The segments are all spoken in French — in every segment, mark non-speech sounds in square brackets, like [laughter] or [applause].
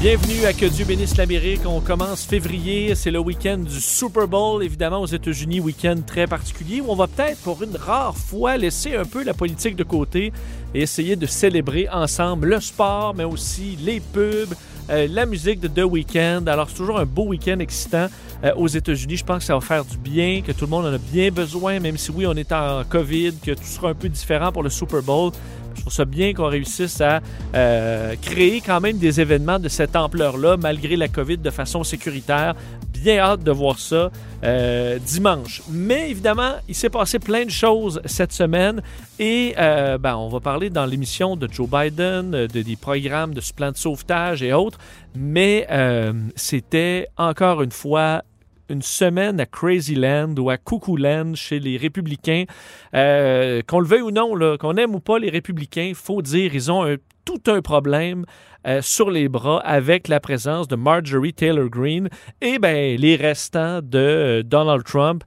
Bienvenue à Que Dieu bénisse l'Amérique. On commence février, c'est le week-end du Super Bowl, évidemment aux États-Unis, week-end très particulier où on va peut-être pour une rare fois laisser un peu la politique de côté et essayer de célébrer ensemble le sport, mais aussi les pubs, euh, la musique de The Weeknd. Alors c'est toujours un beau week-end excitant euh, aux États-Unis. Je pense que ça va faire du bien, que tout le monde en a bien besoin, même si oui, on est en COVID, que tout sera un peu différent pour le Super Bowl. Je trouve ça bien qu'on réussisse à euh, créer quand même des événements de cette ampleur-là, malgré la COVID, de façon sécuritaire. Bien hâte de voir ça euh, dimanche. Mais évidemment, il s'est passé plein de choses cette semaine et euh, ben, on va parler dans l'émission de Joe Biden, de, des programmes de ce plan de sauvetage et autres. Mais c'était encore une fois une semaine à Crazyland ou à Land chez les républicains. Euh, qu'on le veuille ou non, qu'on aime ou pas les républicains, faut dire, ils ont tout un problème euh, sur les bras avec la présence de Marjorie Taylor Greene et ben, les restants de euh, Donald Trump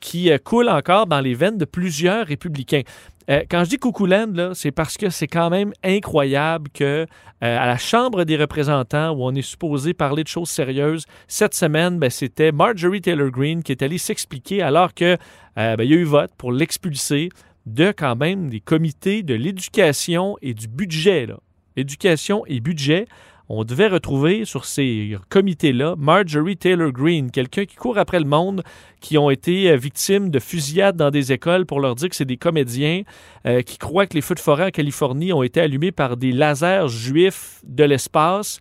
qui coulent encore dans les veines de plusieurs républicains. Euh, quand je dis Coucouland, c'est parce que c'est quand même incroyable que euh, à la Chambre des représentants, où on est supposé parler de choses sérieuses, cette semaine, ben, c'était Marjorie Taylor Greene qui est allée s'expliquer alors que euh, ben, y a eu vote pour l'expulser de quand même des comités de l'éducation et du budget. Éducation et budget on devait retrouver sur ces comités-là Marjorie Taylor Greene, quelqu'un qui court après le monde, qui ont été euh, victimes de fusillades dans des écoles pour leur dire que c'est des comédiens, euh, qui croient que les feux de forêt en Californie ont été allumés par des lasers juifs de l'espace.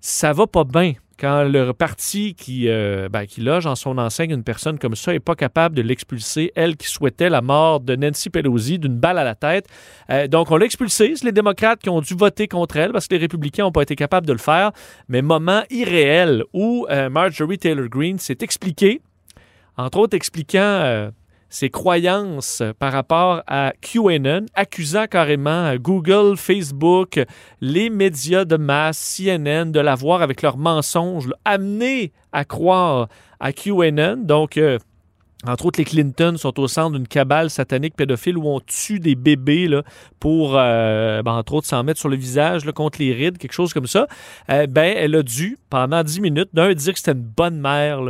Ça va pas bien quand le parti qui, euh, ben, qui loge en son enseigne une personne comme ça n'est pas capable de l'expulser, elle qui souhaitait la mort de Nancy Pelosi d'une balle à la tête. Euh, donc, on l'a expulsée. C'est les démocrates qui ont dû voter contre elle parce que les républicains n'ont pas été capables de le faire. Mais moment irréel où euh, Marjorie Taylor Greene s'est expliquée, entre autres expliquant ses croyances par rapport à QAnon, accusant carrément Google, Facebook, les médias de masse, CNN, de l'avoir avec leurs mensonges, amené à croire à QAnon. Donc, euh, entre autres, les Clinton sont au centre d'une cabale satanique pédophile où on tue des bébés là, pour, euh, ben, entre autres, s'en mettre sur le visage contre les rides, quelque chose comme ça. Euh, ben, elle a dû, pendant dix minutes, d'un, dire que c'était une bonne mère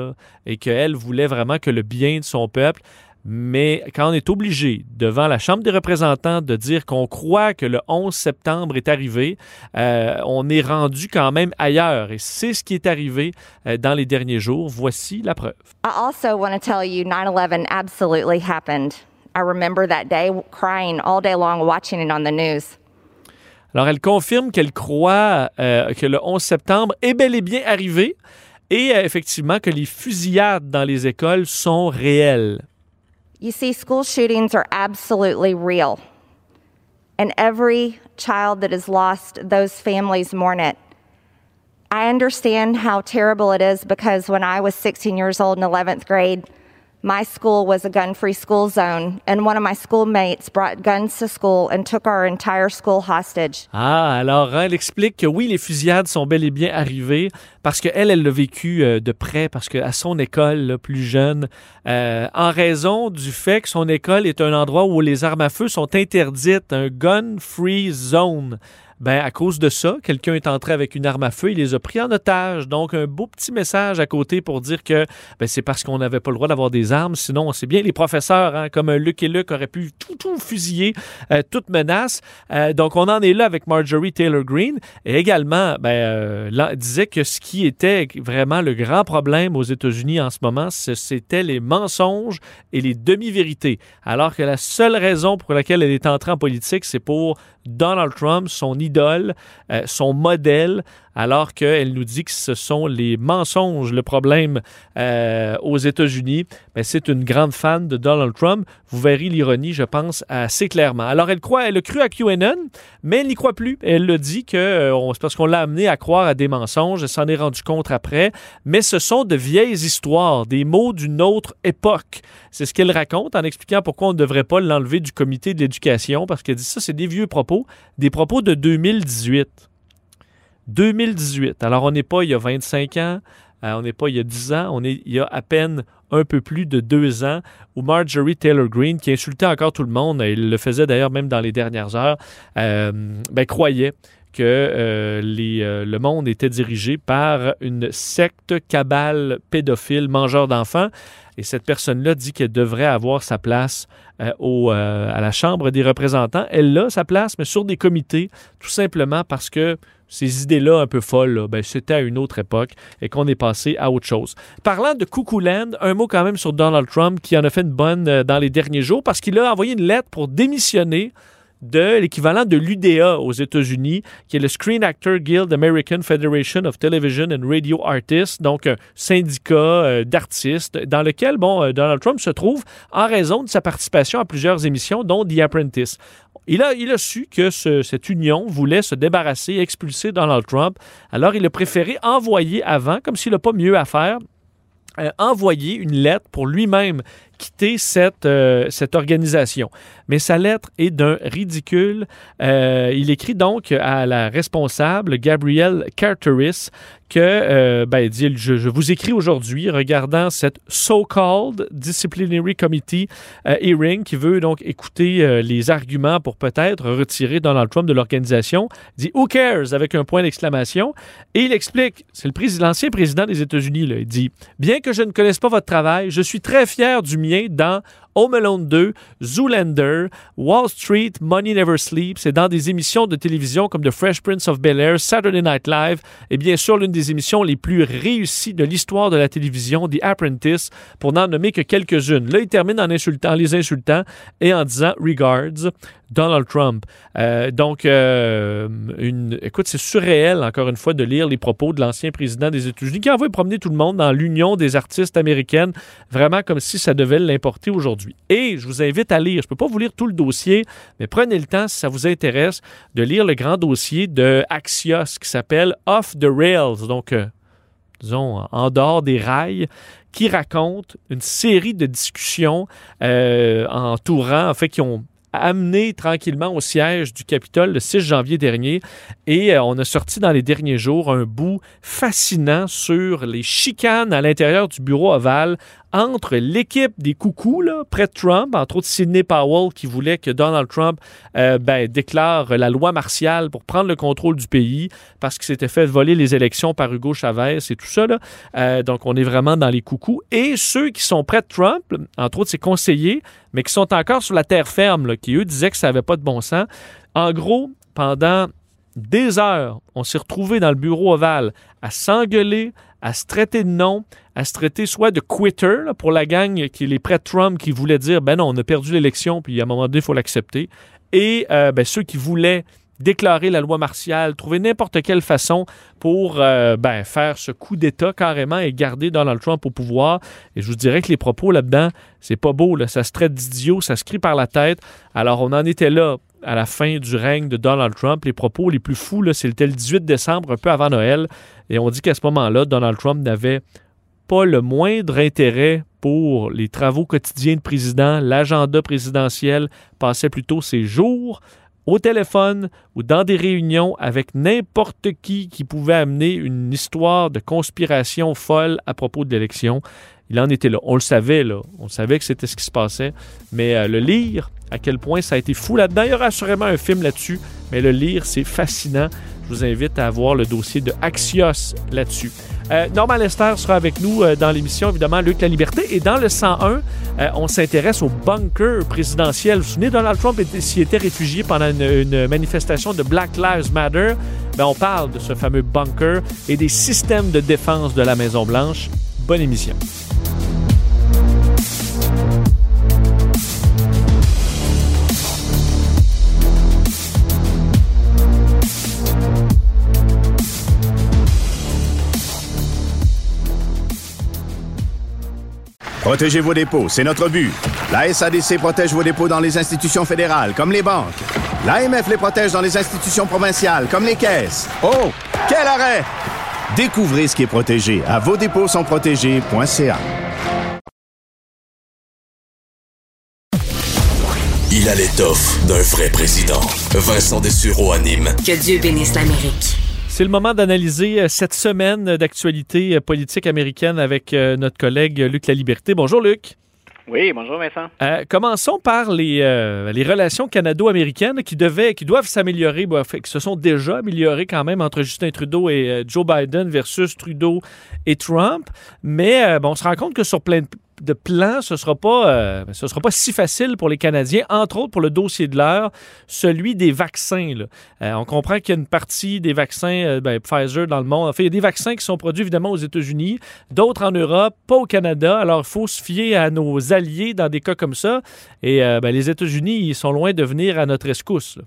et qu'elle voulait vraiment que le bien de son peuple. Mais quand on est obligé, devant la Chambre des représentants, de dire qu'on croit que le 11 septembre est arrivé, euh, on est rendu quand même ailleurs. Et c'est ce qui est arrivé euh, dans les derniers jours. Voici la preuve. I also want to tell you 9-11 absolutely happened. I remember that day crying all day long watching it on the news. Alors, elle confirme qu'elle croit euh, que le 11 septembre est bel et bien arrivé et effectivement que les fusillades dans les écoles sont réelles. You see, school shootings are absolutely real. And every child that is lost, those families mourn it. I understand how terrible it is because when I was 16 years old in 11th grade, my school was a gun free school zone, and one of my schoolmates brought guns to school and took our entire school hostage. Ah, alors elle explique que oui, les fusillades sont bel et bien arrivées parce qu'elle, elle l'a vécu euh, de près, parce qu'à son école, plus jeune, euh, en raison du fait que son école est un endroit où les armes à feu sont interdites, un gun free zone ben à cause de ça, quelqu'un est entré avec une arme à feu, il les a pris en otage. Donc un beau petit message à côté pour dire que ben, c'est parce qu'on n'avait pas le droit d'avoir des armes, sinon on sait bien les professeurs, hein, comme Luc et Luc auraient pu tout tout fusiller, euh, toute menace. Euh, donc on en est là avec Marjorie Taylor Greene et également ben, euh, disait que ce qui était vraiment le grand problème aux États-Unis en ce moment, c'était les mensonges et les demi-vérités. Alors que la seule raison pour laquelle elle est entrée en politique, c'est pour Donald Trump, son euh, son modèle. Alors qu'elle nous dit que ce sont les mensonges le problème euh, aux États-Unis. Mais c'est une grande fan de Donald Trump. Vous verrez l'ironie, je pense, assez clairement. Alors, elle croit, elle a cru à QAnon, mais elle n'y croit plus. Elle le dit que euh, c'est parce qu'on l'a amené à croire à des mensonges. Elle s'en est rendu compte après. Mais ce sont de vieilles histoires, des mots d'une autre époque. C'est ce qu'elle raconte en expliquant pourquoi on ne devrait pas l'enlever du comité de l'éducation, parce qu'elle dit ça, c'est des vieux propos, des propos de 2018. 2018. Alors, on n'est pas il y a 25 ans, euh, on n'est pas il y a 10 ans, on est il y a à peine un peu plus de deux ans, où Marjorie Taylor Greene, qui insultait encore tout le monde, il le faisait d'ailleurs même dans les dernières heures, euh, ben, croyait que euh, le monde était dirigé par une secte cabale pédophile, mangeur d'enfants. Et cette personne-là dit qu'elle devrait avoir sa place au, à la Chambre des représentants. Elle a sa place, mais sur des comités, tout simplement parce que ces idées-là un peu folles, ben, c'était à une autre époque et qu'on est passé à autre chose. Parlant de Cuckoo Land, un mot quand même sur Donald Trump qui en a fait une bonne euh, dans les derniers jours parce qu'il a envoyé une lettre pour démissionner de l'équivalent de l'UDA aux États-Unis, qui est le Screen Actor Guild American Federation of Television and Radio Artists, donc un syndicat euh, d'artistes dans lequel bon, euh, Donald Trump se trouve en raison de sa participation à plusieurs émissions, dont The Apprentice. Il a, il a su que ce- cette union voulait se débarrasser, expulser Donald Trump. Alors, il a préféré envoyer avant, comme s'il n'a pas mieux à faire, euh, envoyer une lettre pour lui-même quitter cette, euh, cette organisation. Mais sa lettre est d'un ridicule. Euh, il écrit donc à la responsable, Gabrielle Carteris, que, euh, ben, dit, je, je vous écris aujourd'hui, regardant cette so-called Disciplinary Committee hearing qui veut donc écouter les arguments pour peut-être retirer Donald Trump de l'organisation, dit Who cares avec un point d'exclamation. Et il explique, c'est le président, l'ancien président des États-Unis, il dit Bien que je ne connaisse pas votre travail, je suis très fier du dans Home Alone 2, Zoolander, Wall Street, Money Never Sleeps, et dans des émissions de télévision comme The Fresh Prince of Bel Air, Saturday Night Live, et bien sûr l'une des émissions les plus réussies de l'histoire de la télévision, The Apprentice, pour n'en nommer que quelques-unes. Là, il termine en insultant, les insultant et en disant Regards, Donald Trump. Euh, donc, euh, écoute, c'est surréel, encore une fois, de lire les propos de l'ancien président des États-Unis qui a envoyé promener tout le monde dans l'Union des artistes américaines, vraiment comme si ça devait l'importer aujourd'hui. Et je vous invite à lire, je ne peux pas vous lire tout le dossier, mais prenez le temps, si ça vous intéresse, de lire le grand dossier de Axios qui s'appelle Off the Rails, donc, euh, disons, en dehors des rails, qui raconte une série de discussions euh, entourant, en fait, qui ont amené tranquillement au siège du Capitole le 6 janvier dernier. Et euh, on a sorti dans les derniers jours un bout fascinant sur les chicanes à l'intérieur du bureau ovale entre l'équipe des coucous, près de Trump, entre autres Sidney Powell, qui voulait que Donald Trump euh, ben, déclare la loi martiale pour prendre le contrôle du pays parce qu'il s'était fait voler les élections par Hugo Chavez et tout ça. Euh, donc, on est vraiment dans les coucous. Et ceux qui sont près de Trump, entre autres ses conseillers, mais qui sont encore sur la terre ferme, qui eux disaient que ça n'avait pas de bon sens. En gros, pendant des heures, on s'est retrouvés dans le bureau ovale à s'engueuler, à se traiter de nom, à se traiter soit de quitter pour la gang qui les de Trump qui voulaient dire ben non, on a perdu l'élection, puis à un moment donné, il faut l'accepter. Et euh, ben, ceux qui voulaient déclarer la loi martiale, trouver n'importe quelle façon pour euh, ben, faire ce coup d'État carrément et garder Donald Trump au pouvoir. Et je vous dirais que les propos là-dedans, c'est pas beau, là. ça se traite d'idiot, ça se crie par la tête. Alors on en était là à la fin du règne de Donald Trump. Les propos les plus fous, c'était le 18 décembre, un peu avant Noël. Et on dit qu'à ce moment-là, Donald Trump n'avait pas le moindre intérêt pour les travaux quotidiens de président, l'agenda présidentiel, passait plutôt ses jours au téléphone ou dans des réunions avec n'importe qui qui pouvait amener une histoire de conspiration folle à propos de l'élection. Il en était là. On le savait, là. On savait que c'était ce qui se passait. Mais euh, le lire, à quel point ça a été fou là-dedans. Il y aura assurément un film là-dessus, mais le lire, c'est fascinant. Je vous invite à voir le dossier de Axios là-dessus. Euh, Norman Lester sera avec nous euh, dans l'émission, évidemment, Luc La Liberté. Et dans le 101, euh, on s'intéresse au bunker présidentiel. Vous vous souvenez, Donald Trump s'y était réfugié pendant une, une manifestation de Black Lives Matter. Ben, on parle de ce fameux bunker et des systèmes de défense de la Maison-Blanche. Bonne émission. Protégez vos dépôts, c'est notre but. La SADC protège vos dépôts dans les institutions fédérales, comme les banques. L'AMF les protège dans les institutions provinciales, comme les caisses. Oh, quel arrêt! Découvrez ce qui est protégé à vos dépôts sont protégés.ca. Il a l'étoffe d'un vrai président. Vincent Dessureau anime. Que Dieu bénisse l'Amérique. C'est le moment d'analyser euh, cette semaine d'actualité euh, politique américaine avec euh, notre collègue Luc Laliberté. Bonjour Luc. Oui, bonjour Vincent. Euh, commençons par les, euh, les relations canado-américaines qui, devaient, qui doivent s'améliorer, bah, qui se sont déjà améliorées quand même entre Justin Trudeau et euh, Joe Biden versus Trudeau et Trump. Mais bon, on se rend compte que sur plein de de plan, ce sera pas, euh, sera pas si facile pour les Canadiens, entre autres pour le dossier de l'heure, celui des vaccins. Euh, on comprend qu'il y a une partie des vaccins euh, ben, Pfizer dans le monde. Fait, il y a des vaccins qui sont produits évidemment aux États-Unis, d'autres en Europe, pas au Canada. Alors, il faut se fier à nos alliés dans des cas comme ça. Et ben, les États-Unis, ils sont loin de venir à notre escousse.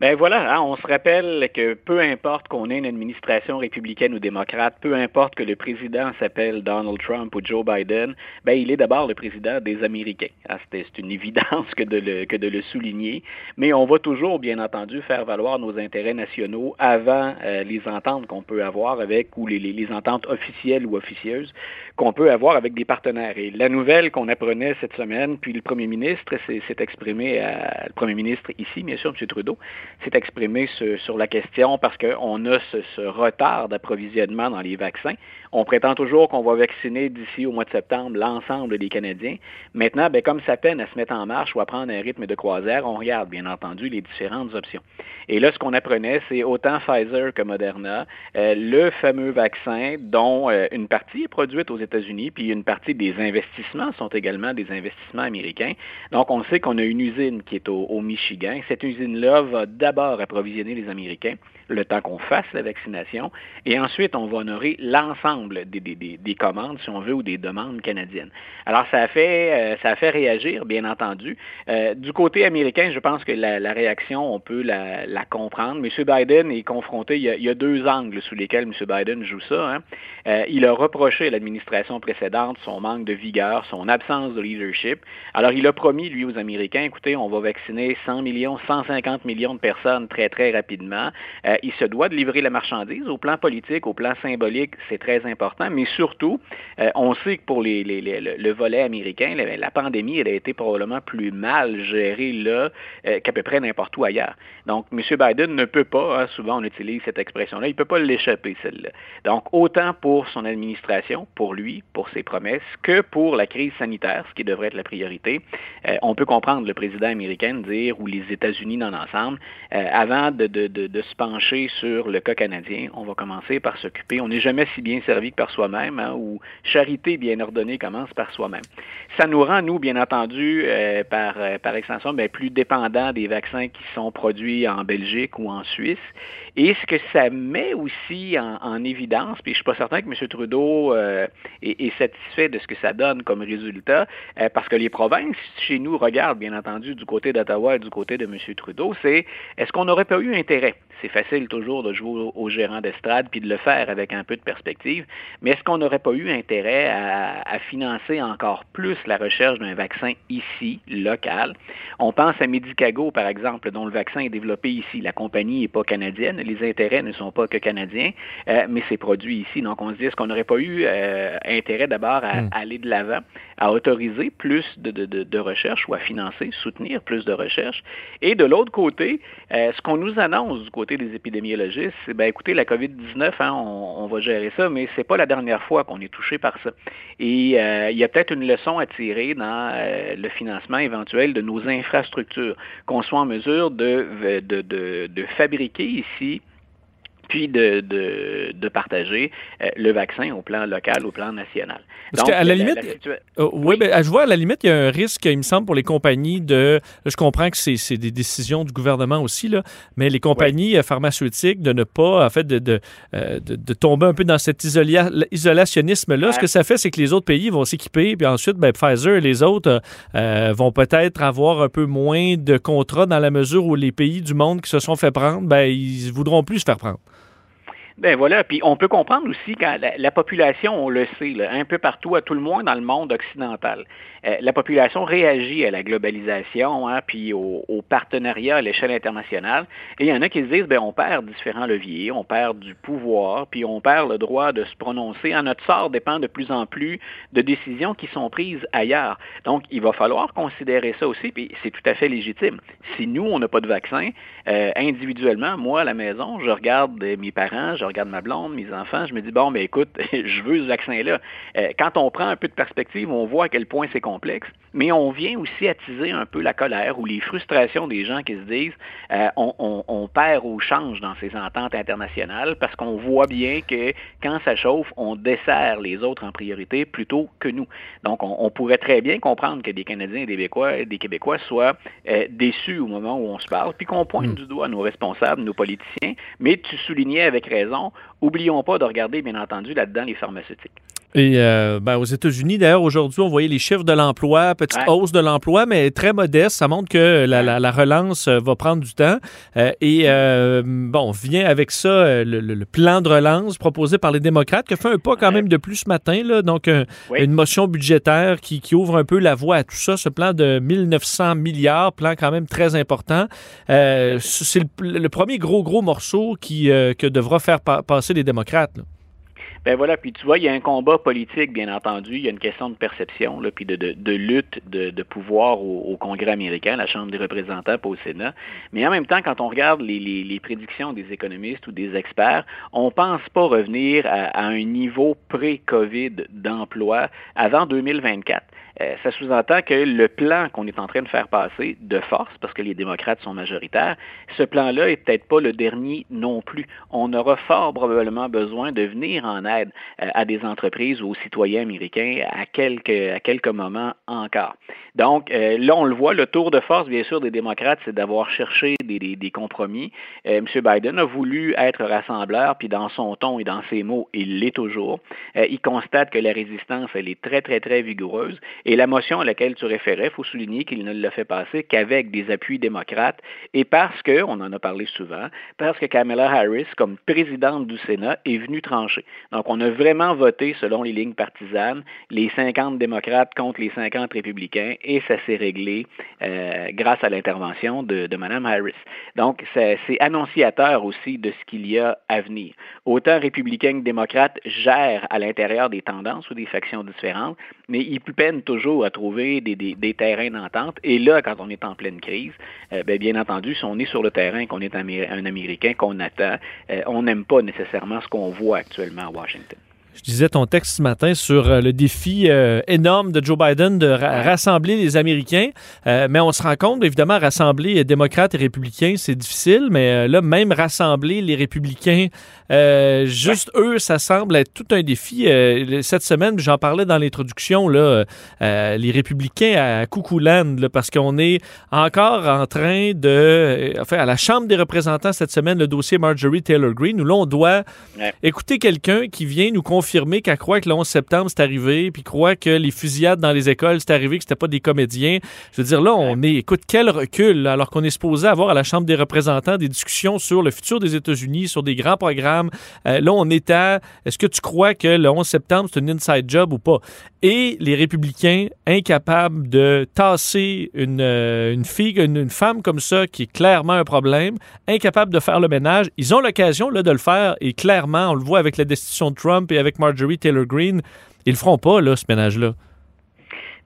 Ben voilà, hein, on se rappelle que peu importe qu'on ait une administration républicaine ou démocrate, peu importe que le président s'appelle Donald Trump ou Joe Biden, ben il est d'abord le président des Américains. Ah, c'est une évidence que de, le, que de le souligner, mais on va toujours, bien entendu, faire valoir nos intérêts nationaux avant euh, les ententes qu'on peut avoir avec, ou les, les, les ententes officielles ou officieuses qu'on peut avoir avec des partenaires. Et la nouvelle qu'on apprenait cette semaine, puis le premier ministre s'est exprimé, à, le premier ministre ici, bien sûr, M. Trudeau, s'est exprimé sur, la question parce qu'on a ce, retard d'approvisionnement dans les vaccins. On prétend toujours qu'on va vacciner d'ici au mois de septembre l'ensemble des Canadiens. Maintenant, ben, comme ça peine à se mettre en marche ou à prendre un rythme de croisière, on regarde bien entendu les différentes options. Et là, ce qu'on apprenait, c'est autant Pfizer que Moderna, euh, le fameux vaccin dont euh, une partie est produite aux États-Unis, puis une partie des investissements sont également des investissements américains. Donc, on sait qu'on a une usine qui est au, au Michigan. Cette usine-là va d'abord approvisionner les Américains le temps qu'on fasse la vaccination, et ensuite on va honorer l'ensemble des, des, des, des, commandes, si on veut, ou des demandes canadiennes. Alors ça a fait, euh, ça a fait réagir, bien entendu. Euh, du côté américain, je pense que la, réaction, on peut la, comprendre. M. Biden est confronté, il y, a, il y, a, deux angles sous lesquels M. Biden joue ça. Hein. Euh, il a reproché à l'administration précédente son manque de vigueur, son absence de leadership. Alors il a promis, lui, aux Américains, écoutez, on va vacciner 100 millions, 150 millions de personnes très, très rapidement il se doit de livrer la marchandise. Au plan politique, au plan symbolique, c'est très important, mais surtout, euh, on sait que pour le volet américain, la, pandémie, elle a été probablement plus mal gérée là euh, qu'à peu près n'importe où ailleurs. Donc, M. Biden ne peut pas, hein, souvent on utilise cette expression-là, il ne peut pas l'échapper, celle-là. Donc, autant pour son administration, pour lui, pour ses promesses, que pour la crise sanitaire, ce qui devrait être la priorité, euh, on peut comprendre le président américain dire, ou les États-Unis dans l'ensemble, avant de, de, de, de se pencher sur le cas canadien, on va commencer par s'occuper. On n'est jamais si bien servi que par soi-même, hein, ou charité bien ordonnée commence par soi-même. Ça nous rend, nous, bien entendu, euh, par, euh, par extension, bien, plus dépendants des vaccins qui sont produits en Belgique ou en Suisse. Et ce que ça met aussi en, en évidence, puis je suis pas certain que M. Trudeau euh, est, satisfait de ce que ça donne comme résultat, euh, parce que les provinces chez nous regardent, bien entendu, du côté d'Ottawa et du côté de M. Trudeau, c'est est-ce qu'on n'aurait pas eu intérêt? C'est facile toujours de jouer au, au gérant d'estrade puis de le faire avec un peu de perspective, mais est-ce qu'on n'aurait pas eu intérêt à, financer encore plus la recherche d'un vaccin ici, local? On pense à Medicago, par exemple, dont le vaccin est développé ici. La compagnie n'est pas canadienne, les intérêts ne sont pas que canadiens, euh, mais c'est produit ici. Donc, on se dit, est-ce qu'on n'aurait pas eu euh, intérêt d'abord à, mm. aller de l'avant, à autoriser plus de, de, de, de, recherche ou à financer, soutenir plus de recherche? Et de l'autre côté, euh, ce qu'on nous annonce du côté des épidémiologistes, c'est, ben écoutez, la COVID-19, hein, on, on, va gérer ça, mais c'est pas la dernière fois qu'on est touché par ça. Et il y a peut-être une leçon à tirer dans le financement éventuel de nos infrastructures, qu'on soit en mesure de, de, de fabriquer ici puis de, de, de partager euh, le vaccin au plan local, au plan national. Parce Donc, à la, la limite, la euh, oui, oui. Ben, je vois à la limite, il y a un risque, il me semble, pour les compagnies de. je comprends que c'est des décisions du gouvernement aussi, là, mais les compagnies oui. pharmaceutiques de ne pas, en fait, de, de, de, de tomber un peu dans cet isolia, isolationnisme-là. Ce que ça fait, c'est que les autres pays vont s'équiper, puis ensuite, ben, Pfizer et les autres euh, vont peut-être avoir un peu moins de contrats dans la mesure où les pays du monde qui se sont fait prendre, ben, ils voudront plus se faire prendre. Ben voilà, puis on peut comprendre aussi quand la, population, on le sait, un peu partout, à tout le moins dans le monde occidental, euh, la population réagit à la globalisation, hein, puis au, partenariat à l'échelle internationale. Et il y en a qui se disent, ben on perd différents leviers, on perd du pouvoir, puis on perd le droit de se prononcer. À notre sort dépend de plus en plus de décisions qui sont prises ailleurs. Donc, il va falloir considérer ça aussi, puis c'est tout à fait légitime. Si nous, on n'a pas de vaccin, euh, individuellement, moi, à la maison, je regarde mes parents, regarde ma blonde, mes enfants, je me dis, bon, mais écoute, [laughs] je veux ce vaccin-là. Euh, quand on prend un peu de perspective, on voit à quel point c'est complexe, mais on vient aussi attiser un peu la colère ou les frustrations des gens qui se disent, euh, on, perd ou change dans ces ententes internationales parce qu'on voit bien que quand ça chauffe, on dessert les autres en priorité plutôt que nous. Donc, on, pourrait très bien comprendre que des Canadiens et des Québécois, des Québécois soient euh, déçus au moment où on se parle, puis qu'on pointe hmm. du doigt nos responsables, nos politiciens, mais tu soulignais avec raison, oublions pas de regarder, bien entendu, là-dedans les pharmaceutiques. Et euh, ben, aux États-Unis, d'ailleurs, aujourd'hui, on voyait les chiffres de l'emploi, petite hausse de l'emploi, mais très modeste. Ça montre que la, relance euh, va prendre du temps. Euh, et bon, vient avec ça le, plan de relance proposé par les démocrates, qui a fait un pas quand même de plus ce matin. Là, donc, une motion budgétaire qui, ouvre un peu la voie à tout ça. Ce plan de 1900 milliards, plan quand même très important. C'est le, premier gros, gros morceau qui, que devra faire passer les démocrates. Ben voilà, puis tu vois, il y a un combat politique, bien entendu, il y a une question de perception, là, puis de, de, lutte de, pouvoir au, Congrès américain, la Chambre des représentants, pas au Sénat. Mais en même temps, quand on regarde les, les, prédictions des économistes ou des experts, on pense pas revenir à un niveau pré-COVID d'emploi avant 2024. Euh, ça sous-entend que le plan qu'on est en train de faire passer de force, parce que les démocrates sont majoritaires, ce plan-là est peut-être pas le dernier non plus. On aura fort probablement besoin de venir en aide euh, à des entreprises ou aux citoyens américains à quelques, à quelques moments encore. Donc, euh, là, on le voit, le tour de force, bien sûr, des démocrates, c'est d'avoir cherché des, des, compromis. M. Biden a voulu être rassembleur, puis dans son ton et dans ses mots, il l'est toujours. il constate que la résistance, elle est très, très, très vigoureuse. Et la motion à laquelle tu référais, il faut souligner qu'il ne l'a fait passer qu'avec des appuis démocrates et parce que, on en a parlé souvent, parce que Kamala Harris, comme présidente du Sénat, est venue trancher. Donc, on a vraiment voté selon les lignes partisanes, les 50 démocrates contre les 50 républicains, et ça s'est réglé euh, grâce à l'intervention de, Mme Harris. Donc, c'est annonciateur aussi de ce qu'il y a à venir. Autant républicains que démocrates gèrent à l'intérieur des tendances ou des factions différentes, mais ils peinent toujours à trouver des, terrains d'entente. Et là, quand on est en pleine crise, euh, ben, bien, entendu, si on est sur le terrain, qu'on est un Américain, qu'on attend, euh, on n'aime pas nécessairement ce qu'on voit actuellement à Washington. Je disais ton texte ce matin sur euh, le défi euh, énorme de Joe Biden de rassembler les Américains, euh, mais on se rend compte, évidemment, rassembler démocrates et républicains, c'est difficile, mais là, même rassembler les républicains, juste eux, ça semble être tout un défi. cette semaine, j'en parlais dans l'introduction, là, les républicains à Coucouland, parce qu'on est encore en train de... enfin, à la Chambre des représentants cette semaine, le dossier Marjorie Taylor Greene, où là, on doit écouter quelqu'un qui vient nous confier qu'elle croit que le 11 septembre c'est arrivé, puis croit que les fusillades dans les écoles c'est arrivé, que c'était pas des comédiens. Je veux dire, là, on est, écoute, quel recul, alors qu'on est supposé avoir à la Chambre des représentants des discussions sur le futur des États-Unis, sur des grands programmes. Euh, là, on est à, est-ce que tu crois que le 11 septembre c'est un inside job ou pas? Et les républicains incapables de tasser une, euh, une fille, une, une, femme comme ça, qui est clairement un problème, incapables de faire le ménage, ils ont l'occasion là, de le faire, et clairement, on le voit avec la destitution de Trump et avec Marjorie Taylor Greene, ils le feront pas, là, ce ménage-là.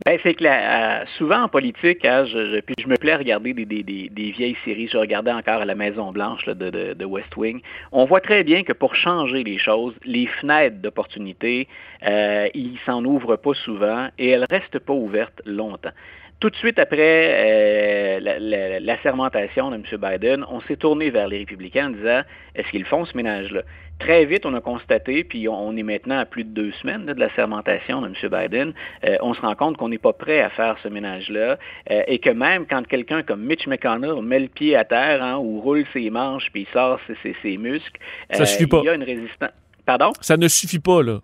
Ben, c'est que euh, souvent en politique, hein, je, puis je me plais à regarder des, vieilles séries. Je regardais encore à la Maison Blanche de, de, West Wing. On voit très bien que pour changer les choses, les fenêtres d'opportunité, euh, ils s'en ouvrent pas souvent et elles restent pas ouvertes longtemps. Tout de suite après euh, la, sermentation de M. Biden, on s'est tourné vers les républicains en disant est-ce qu'ils font ce ménage-là? Très vite, on a constaté, puis on est maintenant à plus de deux semaines de la sermentation de M. Biden, euh, on se rend compte qu'on n'est pas prêt à faire ce ménage-là euh, et que même quand quelqu'un comme Mitch McConnell met le pied à terre hein, ou roule ses manches puis il sort ses, muscles, Ça suffit pas. il y a une résistance. Pardon? Ça ne suffit pas, là.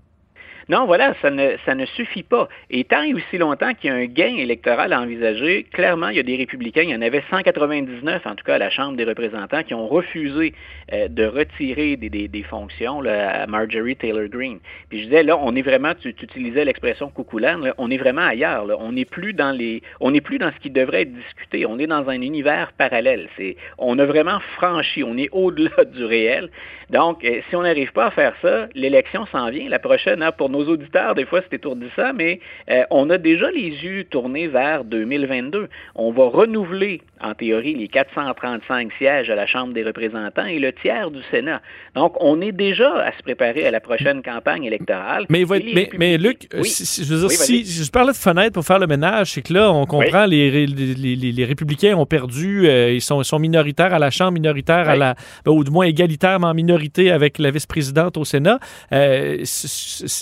Non, voilà, ça ne, suffit pas. Et tant et aussi longtemps qu'il y a un gain électoral à envisager, clairement, il y a des républicains, il y en avait 199, en tout cas, à la Chambre des représentants, qui ont refusé euh, de retirer des, fonctions à Marjorie Taylor Greene. Puis je disais, là, on est vraiment, tu, tu utilisais l'expression coucoulane, on est vraiment ailleurs. On n'est plus dans on n'est plus dans ce qui devrait être discuté. On est dans un univers parallèle. C'est, on a vraiment franchi, on est au-delà [laughs] du réel. Donc, euh, si on n'arrive pas à faire ça, l'élection s'en vient. La prochaine, pour nos auditeurs, des fois c'est étourdissant, mais euh, on a déjà les yeux tournés vers 2022. On va renouveler, en théorie, les 435 sièges à la Chambre des représentants et le tiers du Sénat. Donc, on est déjà à se préparer à la prochaine campagne électorale. Mais, mais, mais, Luc, oui. si, je, veux dire, si je parlais de fenêtre pour faire le ménage, c'est que là, on comprend, oui. les, les, les, les, républicains ont perdu, euh, ils, sont, ils sont minoritaires à la Chambre, minoritaires à la, ben, ou du moins égalitaires, mais en minorité avec la vice-présidente au Sénat. Euh,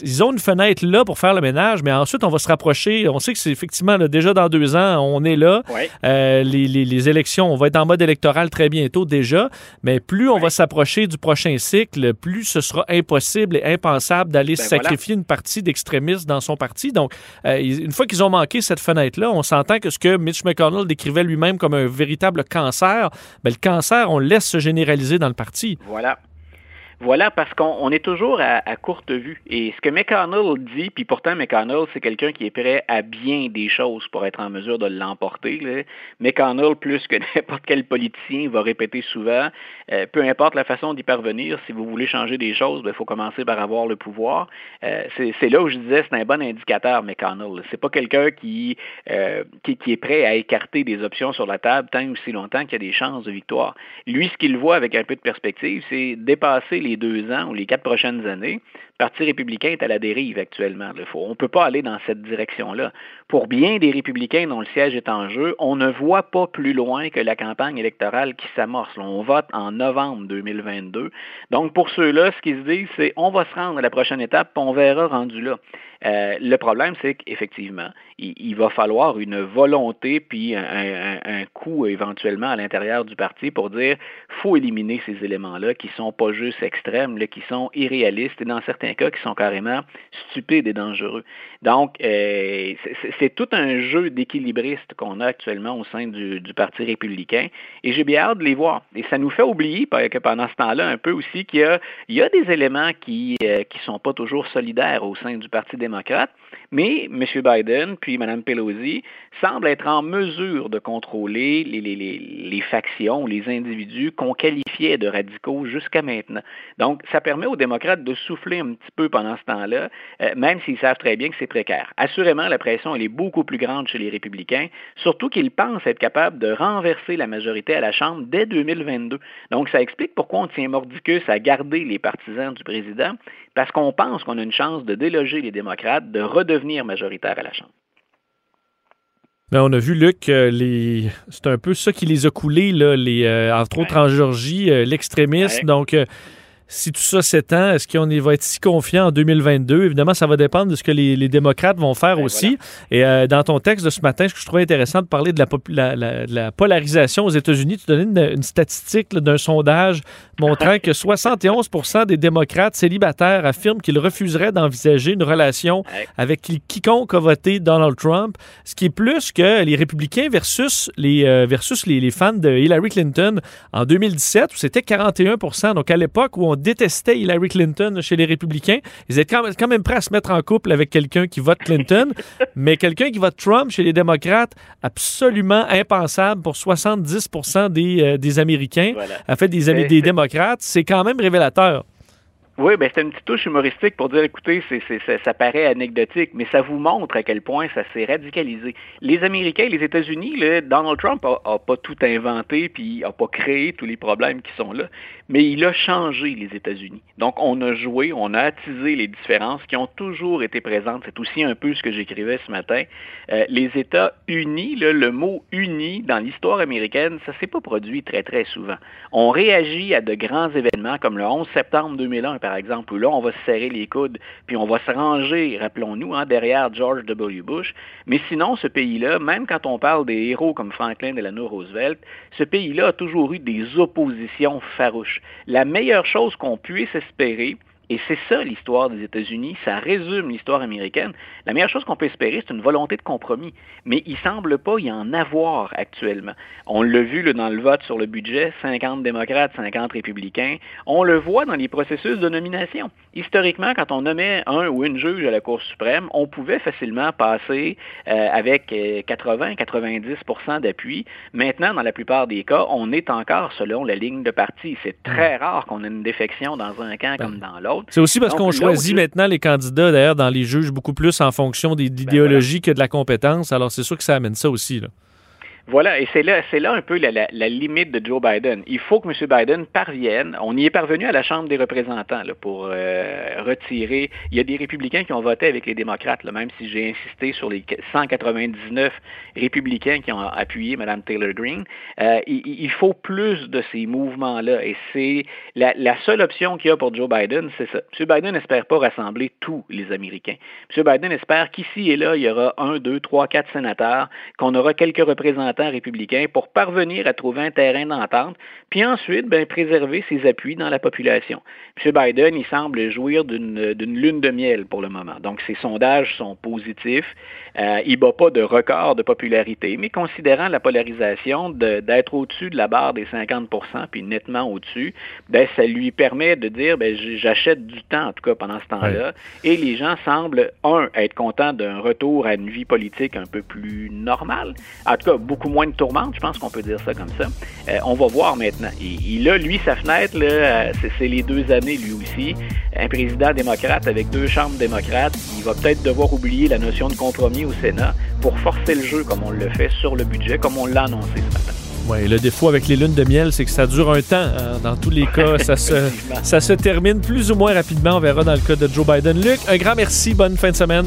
ils ont une fenêtre là pour faire le ménage, mais ensuite, on va se rapprocher. On sait que c'est effectivement là, déjà dans deux ans, on est là. Euh, les, les, élections, on va être en mode électoral très bientôt déjà, mais plus on va s'approcher du prochain cycle, plus ce sera impossible et impensable d'aller ben sacrifier voilà. une partie d'extrémistes dans son parti. Donc, euh, une fois qu'ils ont manqué cette fenêtre-là, on s'entend que ce que Mitch McConnell décrivait lui-même comme un véritable cancer, ben, le cancer, on laisse se généraliser dans le parti. Voilà. Voilà, parce qu'on est toujours à, courte vue. Et ce que McConnell dit, puis pourtant McConnell, c'est quelqu'un qui est prêt à bien des choses pour être en mesure de l'emporter. McConnell, plus que [laughs] n'importe quel politicien, va répéter souvent, euh, peu importe la façon d'y parvenir, si vous voulez changer des choses, il faut commencer par avoir le pouvoir. Euh, c'est là où je disais, c'est un bon indicateur, McConnell. C'est pas quelqu'un qui, euh, qui, qui, est prêt à écarter des options sur la table tant ou si longtemps qu'il y a des chances de victoire. Lui, ce qu'il voit avec un peu de perspective, c'est dépasser les deux ans ou les quatre prochaines années, le Parti républicain est à la dérive actuellement. on ne peut pas aller dans cette direction-là. Pour bien des républicains dont le siège est en jeu, on ne voit pas plus loin que la campagne électorale qui s'amorce. On vote en novembre 2022. Donc, pour ceux-là, ce qu'ils se disent, c'est on va se rendre à la prochaine étape, puis on verra rendu là. Euh, le problème, c'est qu'effectivement, il, va falloir une volonté puis un, coup éventuellement à l'intérieur du parti pour dire faut éliminer ces éléments-là qui sont pas juste extrêmes, là, qui sont irréalistes dans cas qui sont carrément stupides et dangereux. Donc, euh, c'est tout un jeu d'équilibriste qu'on a actuellement au sein du, Parti républicain et j'ai bien hâte de les voir. Et ça nous fait oublier que pendant ce temps-là un peu aussi qu'il y a, des éléments qui ne euh, sont pas toujours solidaires au sein du Parti démocrate, mais M. Biden puis Mme Pelosi semblent être en mesure de contrôler les, les factions, les individus qu'on qualifiait de radicaux jusqu'à maintenant. Donc, ça permet aux démocrates de souffler un petit peu pendant ce temps-là, euh, même s'ils savent très bien que c'est précaire. Assurément, la pression, elle est beaucoup plus grande chez les républicains, surtout qu'ils pensent être capables de renverser la majorité à la Chambre dès 2022. Donc, ça explique pourquoi on tient mordicus à garder les partisans du président, parce qu'on pense qu'on a une chance de déloger les démocrates, de redevenir majoritaire à la Chambre. Ben, on a vu, Luc, euh, les... c'est un peu ça qui les a coulés, là, les, euh, entre autres en Géorgie, euh, l'extrémisme. Ouais. Donc, si tout ça s'étend, est-ce qu'on va être si confiant en 2022? Évidemment, ça va dépendre de ce que les, les démocrates vont faire ben aussi. Voilà. Et euh, dans ton texte de ce matin, ce que je trouvais intéressant de parler de la, la, la, la polarisation aux États-Unis, tu donnais une, une statistique d'un sondage montrant que 71% des démocrates célibataires affirment qu'ils refuseraient d'envisager une relation avec quiconque a voté Donald Trump, ce qui est plus que les républicains versus les, euh, versus les, les fans de Hillary Clinton en 2017, où c'était 41 Donc à l'époque où on détestait Hillary Clinton chez les républicains. Ils étaient quand même, prêts à se mettre en couple avec quelqu'un qui vote Clinton, [laughs] mais quelqu'un qui vote Trump chez les démocrates, absolument impensable pour 70 des, euh, des Américains, voilà. en fait des, des démocrates, c'est quand même révélateur. Oui, ben c'est une petite touche humoristique pour dire, écoutez, ça, paraît anecdotique, mais ça vous montre à quel point ça s'est radicalisé. Les Américains et les États-Unis, Donald Trump a, a, pas tout inventé puis a pas créé tous les problèmes qui sont là, mais il a changé les États-Unis. Donc, on a joué, on a attisé les différences qui ont toujours été présentes. C'est aussi un peu ce que j'écrivais ce matin. Euh, les États unis, le mot uni dans l'histoire américaine, ça s'est pas produit très très souvent. On réagit à de grands événements comme le 11 septembre 2001 par exemple, où là, on va se serrer les coudes, puis on va se ranger, rappelons-nous, hein, derrière George W. Bush. Mais sinon, ce pays-là, même quand on parle des héros comme Franklin Delano Roosevelt, ce pays-là a toujours eu des oppositions farouches. La meilleure chose qu'on puisse espérer, Et c'est ça l'histoire des États-Unis, ça résume l'histoire américaine. La meilleure chose qu'on peut espérer, c'est une volonté de compromis. Mais il semble pas y en avoir actuellement. On l'a vu là, dans le vote sur le budget, 50 démocrates, 50 républicains. On le voit dans les processus de nomination. Historiquement, quand on nommait un ou une juge à la Cour suprême, on pouvait facilement passer euh, avec 80-90% euh, d'appui. Maintenant, dans la plupart des cas, on est encore selon la ligne de parti. C'est très rare qu'on ait une défection dans un camp comme dans l'autre. C'est aussi parce qu'on choisit maintenant les candidats, d'ailleurs, dans les juges beaucoup plus en fonction de ben l'idéologie que de la compétence. Alors, c'est sûr que ça amène ça aussi. Là. Voilà, et c'est là, un peu la, limite de Joe Biden. Il faut que M. Biden parvienne. On y est parvenu à la Chambre des représentants pour euh, retirer. Il y a des républicains qui ont voté avec les démocrates, même si j'ai insisté sur les 199 républicains qui ont appuyé Mme Taylor Greene. Euh, il, il, faut plus de ces mouvements-là, et c'est la, la seule option qu'il y a pour Joe Biden, c'est ça. M. Biden n'espère pas rassembler tous les Américains. M. Biden espère qu'ici et là, il y aura un, deux, trois, quatre sénateurs, qu'on aura quelques représentants républicains pour parvenir à trouver un terrain d'entente, puis ensuite ben, préserver ses appuis dans la population. M. Biden, il semble jouir d'une lune de miel pour le moment. Donc, ses sondages sont positifs. Euh, il ne bat pas de record de popularité, mais considérant la polarisation d'être au-dessus de la barre des 50% puis nettement au-dessus, ben, ça lui permet de dire ben, j'achète du temps, en tout cas pendant ce temps-là. Et les gens semblent, un, être contents d'un retour à une vie politique un peu plus normale. En tout cas, beaucoup moins de tourmente, je pense qu'on peut dire ça comme ça. Euh, on va voir maintenant. Il, a, lui, sa fenêtre, euh, c'est les deux années, lui aussi. Un président démocrate avec deux chambres démocrates, il va peut-être devoir oublier la notion de compromis au Sénat pour forcer le jeu comme on le fait sur le budget, comme on l'a annoncé ce matin. Oui, le défaut avec les lunes de miel, c'est que ça dure un temps. Hein. Dans tous les cas, ça se, ça se termine plus ou moins rapidement. On verra dans le cas de Joe Biden. Luc, un grand merci. Bonne fin de semaine.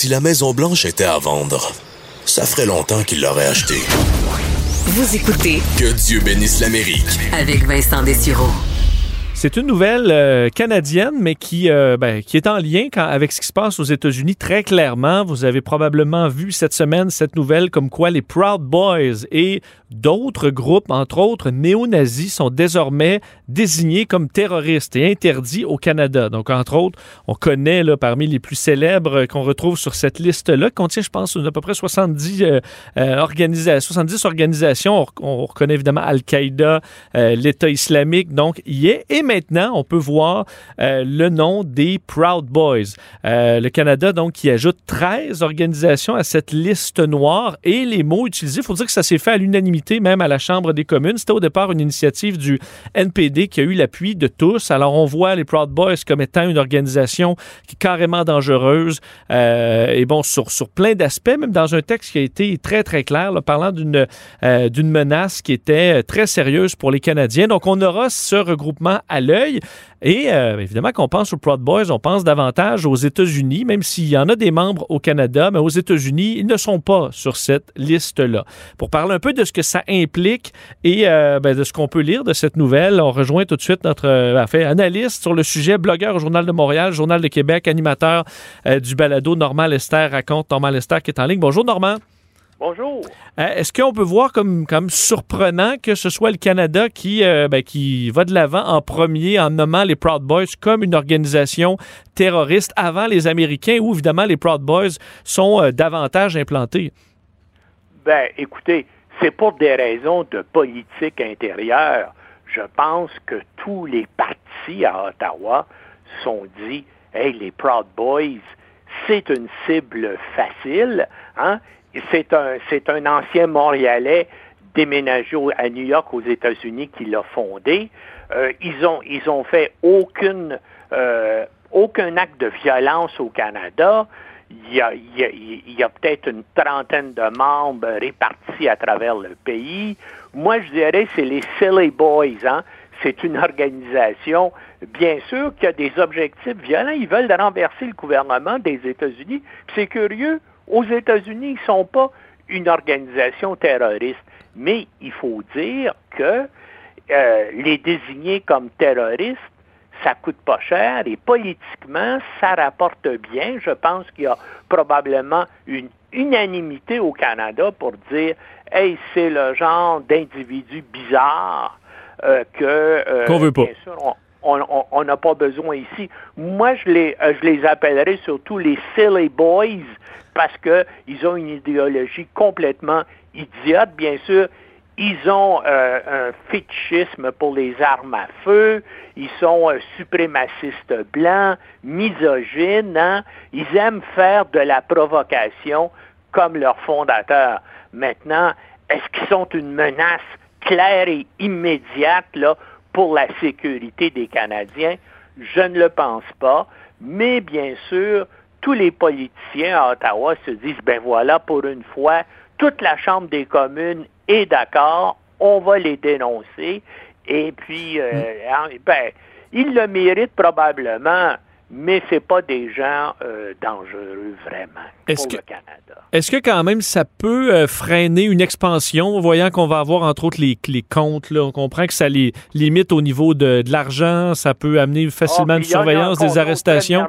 Si la Maison Blanche était à vendre, ça ferait longtemps qu'il l'aurait achetée. Vous écoutez Que Dieu bénisse l'Amérique avec Vincent Dessureau. C'est une nouvelle euh, canadienne, mais qui, euh, ben, qui est en lien avec ce qui se passe aux États-Unis très clairement. Vous avez probablement vu cette semaine cette nouvelle comme quoi les Proud Boys et d'autres groupes, entre autres néo-nazis, sont désormais désignés comme terroristes et interdits au Canada. Donc, entre autres, on connaît là, parmi les plus célèbres qu'on retrouve sur cette liste-là, qui contient, je pense, à peu près 70, euh, organisations, 70 organisations. On, reconnaît évidemment Al-Qaïda, l'État islamique, donc y est. Et maintenant, on peut voir euh, le nom des Proud Boys. Euh, le Canada, donc, qui ajoute 13 organisations à cette liste noire et les mots utilisés, il faut dire que ça s'est fait à l'unanimité, même à la Chambre des communes. C'était au départ une initiative du NPD qui a eu l'appui de tous. Alors, on voit les Proud Boys comme étant une organisation qui est carrément dangereuse euh, et bon, sur, sur plein d'aspects, même dans un texte qui a été très, très clair, parlant d'une d'une menace qui était très sérieuse pour les Canadiens. Donc, on aura ce regroupement à l'œil. Et euh, évidemment, quand on pense aux Proud Boys, on pense davantage aux États-Unis, même s'il y en a des membres au Canada, mais aux États-Unis, ils ne sont pas sur cette liste-là. Pour parler un peu de ce que ça implique et euh, ben, de ce qu'on peut lire de cette nouvelle, on rejoint tout de suite notre euh, analyste sur le sujet, blogueur au Journal de Montréal, Journal de Québec, animateur du balado Normand Lester raconte, Normand Lester qui est en ligne. Bonjour Normand. Bonjour. Euh, est-ce qu'on peut voir comme, comme surprenant que ce soit le Canada qui, euh, ben, qui va de l'avant en premier en nommant les Proud Boys comme une organisation terroriste avant les Américains où évidemment les Proud Boys sont euh, davantage implantés? Ben, écoutez, c'est pour des raisons de politique intérieure. Je pense que tous les partis à Ottawa sont dit, hey, les Proud Boys, c'est une cible facile, hein? c'est un, ancien Montréalais déménagé à New York aux États-Unis qui l'a fondé. Euh, ils ont ils ont fait euh, aucun acte de violence au Canada. Il y a, peut-être une trentaine de membres répartis à travers le pays. Moi, je dirais c'est les Silly Boys. Hein? C'est une organisation, bien sûr, qui a des objectifs violents. Ils veulent renverser le gouvernement des États-Unis. C'est curieux. Aux États-Unis, ils ne sont pas une organisation terroriste. Mais il faut dire que euh, les désigner comme terroristes, ça coûte pas cher et politiquement, ça rapporte bien. Je pense qu'il y a probablement une unanimité au Canada pour dire Hey, c'est le genre d'individu bizarre euh, que euh, qu'on veut pas. bien sûr on n'a pas besoin ici. Moi, je les, je les appellerais surtout les silly boys parce qu'ils ont une idéologie complètement idiote. Bien sûr, ils ont euh, un fétichisme pour les armes à feu. Ils sont euh, suprémacistes blancs, misogynes. Hein. Ils aiment faire de la provocation comme leur fondateur. Maintenant, est-ce qu'ils sont une menace claire et immédiate là, pour la sécurité des Canadiens? Je ne le pense pas. Mais bien sûr, tous les politiciens à Ottawa se disent, ben voilà, pour une fois, toute la Chambre des communes est d'accord, on va les dénoncer. Et puis, euh, mm. hein, ben, ils le méritent probablement, mais c'est pas des gens euh, dangereux vraiment pour le Canada. Est-ce que quand même ça peut euh, freiner une expansion, voyant qu'on va avoir entre autres les, les comptes, là, on comprend que ça les limite au niveau de, l'argent, ça peut amener facilement ah, une surveillance des arrestations?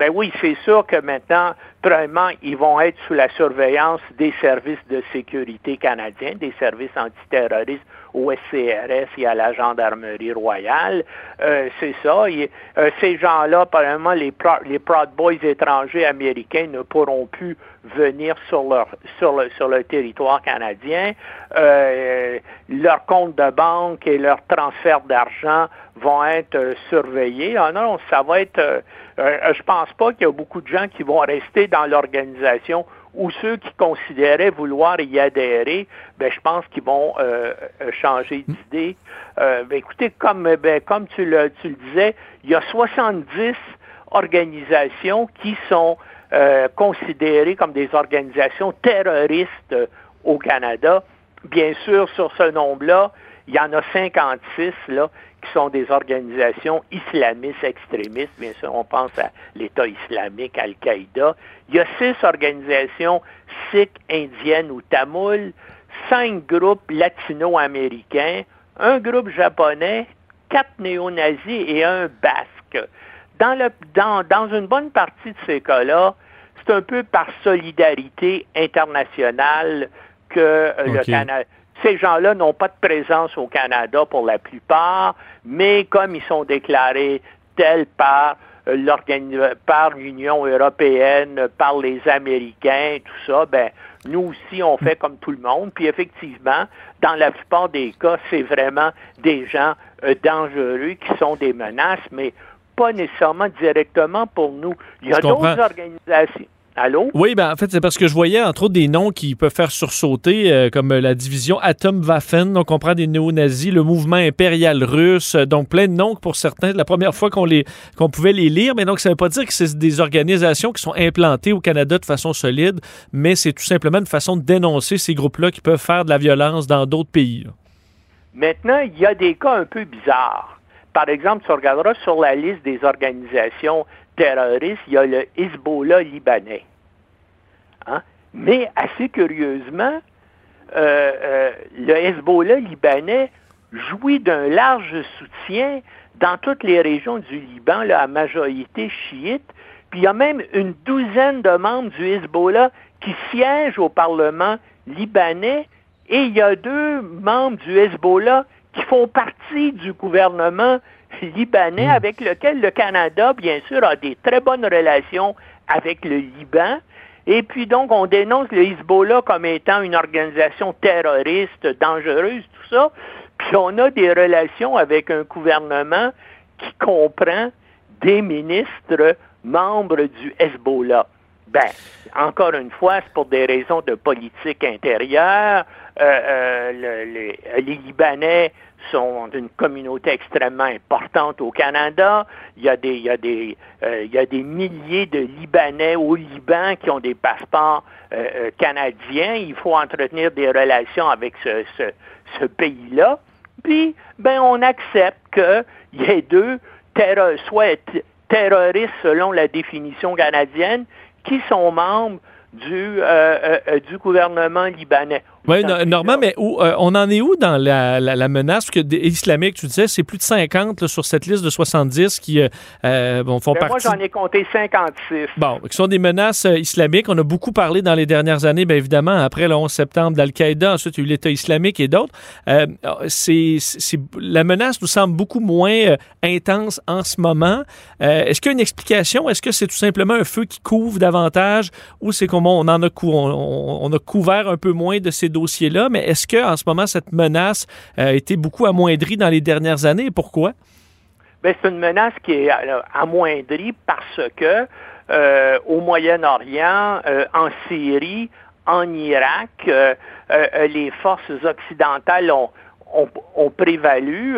Ben oui, c'est sûr que maintenant, premièrement, ils vont être sous la surveillance des services de sécurité canadiens, des services antiterroristes au SCRS et à la Gendarmerie royale. Euh, c'est ça. Euh, ces gens-là, premièrement, les, les Proud Boys étrangers américains ne pourront plus venir sur leur sur le sur le territoire canadien. Euh, leurs comptes de banque et leurs transferts d'argent vont être euh, surveillés. Ah non, ça va être. Euh, euh, je pense pas qu'il y a beaucoup de gens qui vont rester dans l'organisation ou ceux qui considéraient vouloir y adhérer, ben, je pense qu'ils vont changer hmm. d'idée. Ben, écoutez, comme, ben, comme tu, le, tu le disais, il y a 70 organisations qui sont considérées comme des organisations terroristes au Canada. Bien sûr, sur ce nombre-là, il y en a 56 là, qui sont des organisations islamistes extrémistes. Bien sûr, on pense à l'État islamique, Al-Qaïda. Il y a six organisations sikhs, indiennes ou tamouls, cinq groupes latino-américains, un groupe japonais, quatre néo-nazis et un basque. Dans, le, dans, dans une bonne partie de ces cas-là, c'est un peu par solidarité internationale que euh, le Canada ces gens-là n'ont pas de présence au Canada pour la plupart, mais comme ils sont déclarés tels par euh, par l'Union européenne, par les Américains, tout ça, ben nous aussi on fait comme tout le monde. Puis effectivement, dans la plupart des cas, c'est vraiment des gens euh, dangereux qui sont des menaces, mais pas nécessairement directement pour nous. Il y a d'autres organisations. Allô? Oui, ben en fait, c'est parce que je voyais entre autres des noms qui peuvent faire sursauter, euh, comme la division Atomwaffen, donc on prend des néo-nazis, le mouvement impérial russe, donc plein de noms pour certains, la première fois qu'on les qu'on pouvait les lire, mais donc ça ne veut pas dire que c'est des organisations qui sont implantées au Canada de façon solide, mais c'est tout simplement une façon de dénoncer ces groupes-là qui peuvent faire de la violence dans d'autres pays. Maintenant, il y a des cas un peu bizarres. Par exemple, tu regarderas sur la liste des organisations il y a le Hezbollah libanais. Hein? Mais assez curieusement, euh, euh, le Hezbollah libanais jouit d'un large soutien dans toutes les régions du Liban, là, à majorité chiite. Puis il y a même une douzaine de membres du Hezbollah qui siègent au Parlement libanais et il y a deux membres du Hezbollah qui font partie du gouvernement libanais hmm. avec lequel le Canada, bien sûr, a des très bonnes relations avec le Liban. Et puis donc, on dénonce le Hezbollah comme étant une organisation terroriste, dangereuse, tout ça. Puis on a des relations avec un gouvernement qui comprend des ministres membres du Hezbollah. Ben, encore une fois, c'est pour des raisons de politique intérieure. Euh, euh, le- les, Libanais sont d'une communauté extrêmement importante au Canada. Il y a des, euh, milliers de Libanais au Liban qui ont des passeports euh, euh, canadiens. Il faut entretenir des relations avec ce, pays-là. Puis, ben, on accepte qu'il y ait deux soit terroristes selon la définition canadienne qui sont membres euh, euh, euh, du gouvernement libanais. Oui, Normand, mais où, euh, on en est où dans la, la, la menace? Parce que des- islamique, tu disais, c'est plus de 50 là, sur cette liste de 70 qui euh, euh, bon, font Ben, moi, partie. j'en ai compté 56. Bon, qui sont des menaces euh, islamiques. On a beaucoup parlé dans les dernières années, bien évidemment, après le 11 septembre d'Al-Qaïda, ensuite il y a eu l'État islamique et d'autres. C'est, la menace nous semble beaucoup moins intense en ce moment. Est-ce qu'il y a une explication? Est-ce que c'est tout simplement un feu qui couvre davantage ou c'est comme on en a, cou- on, on- on a couvert un peu moins de ces dossiers-là? Mais est-ce que en ce moment, cette menace euh, a été beaucoup amoindrie dans les dernières années? Et pourquoi? Ben, c'est une menace qui est euh, amoindrie parce que euh, au Moyen-Orient, en Syrie, en Irak, les forces occidentales ont, ont, prévalu.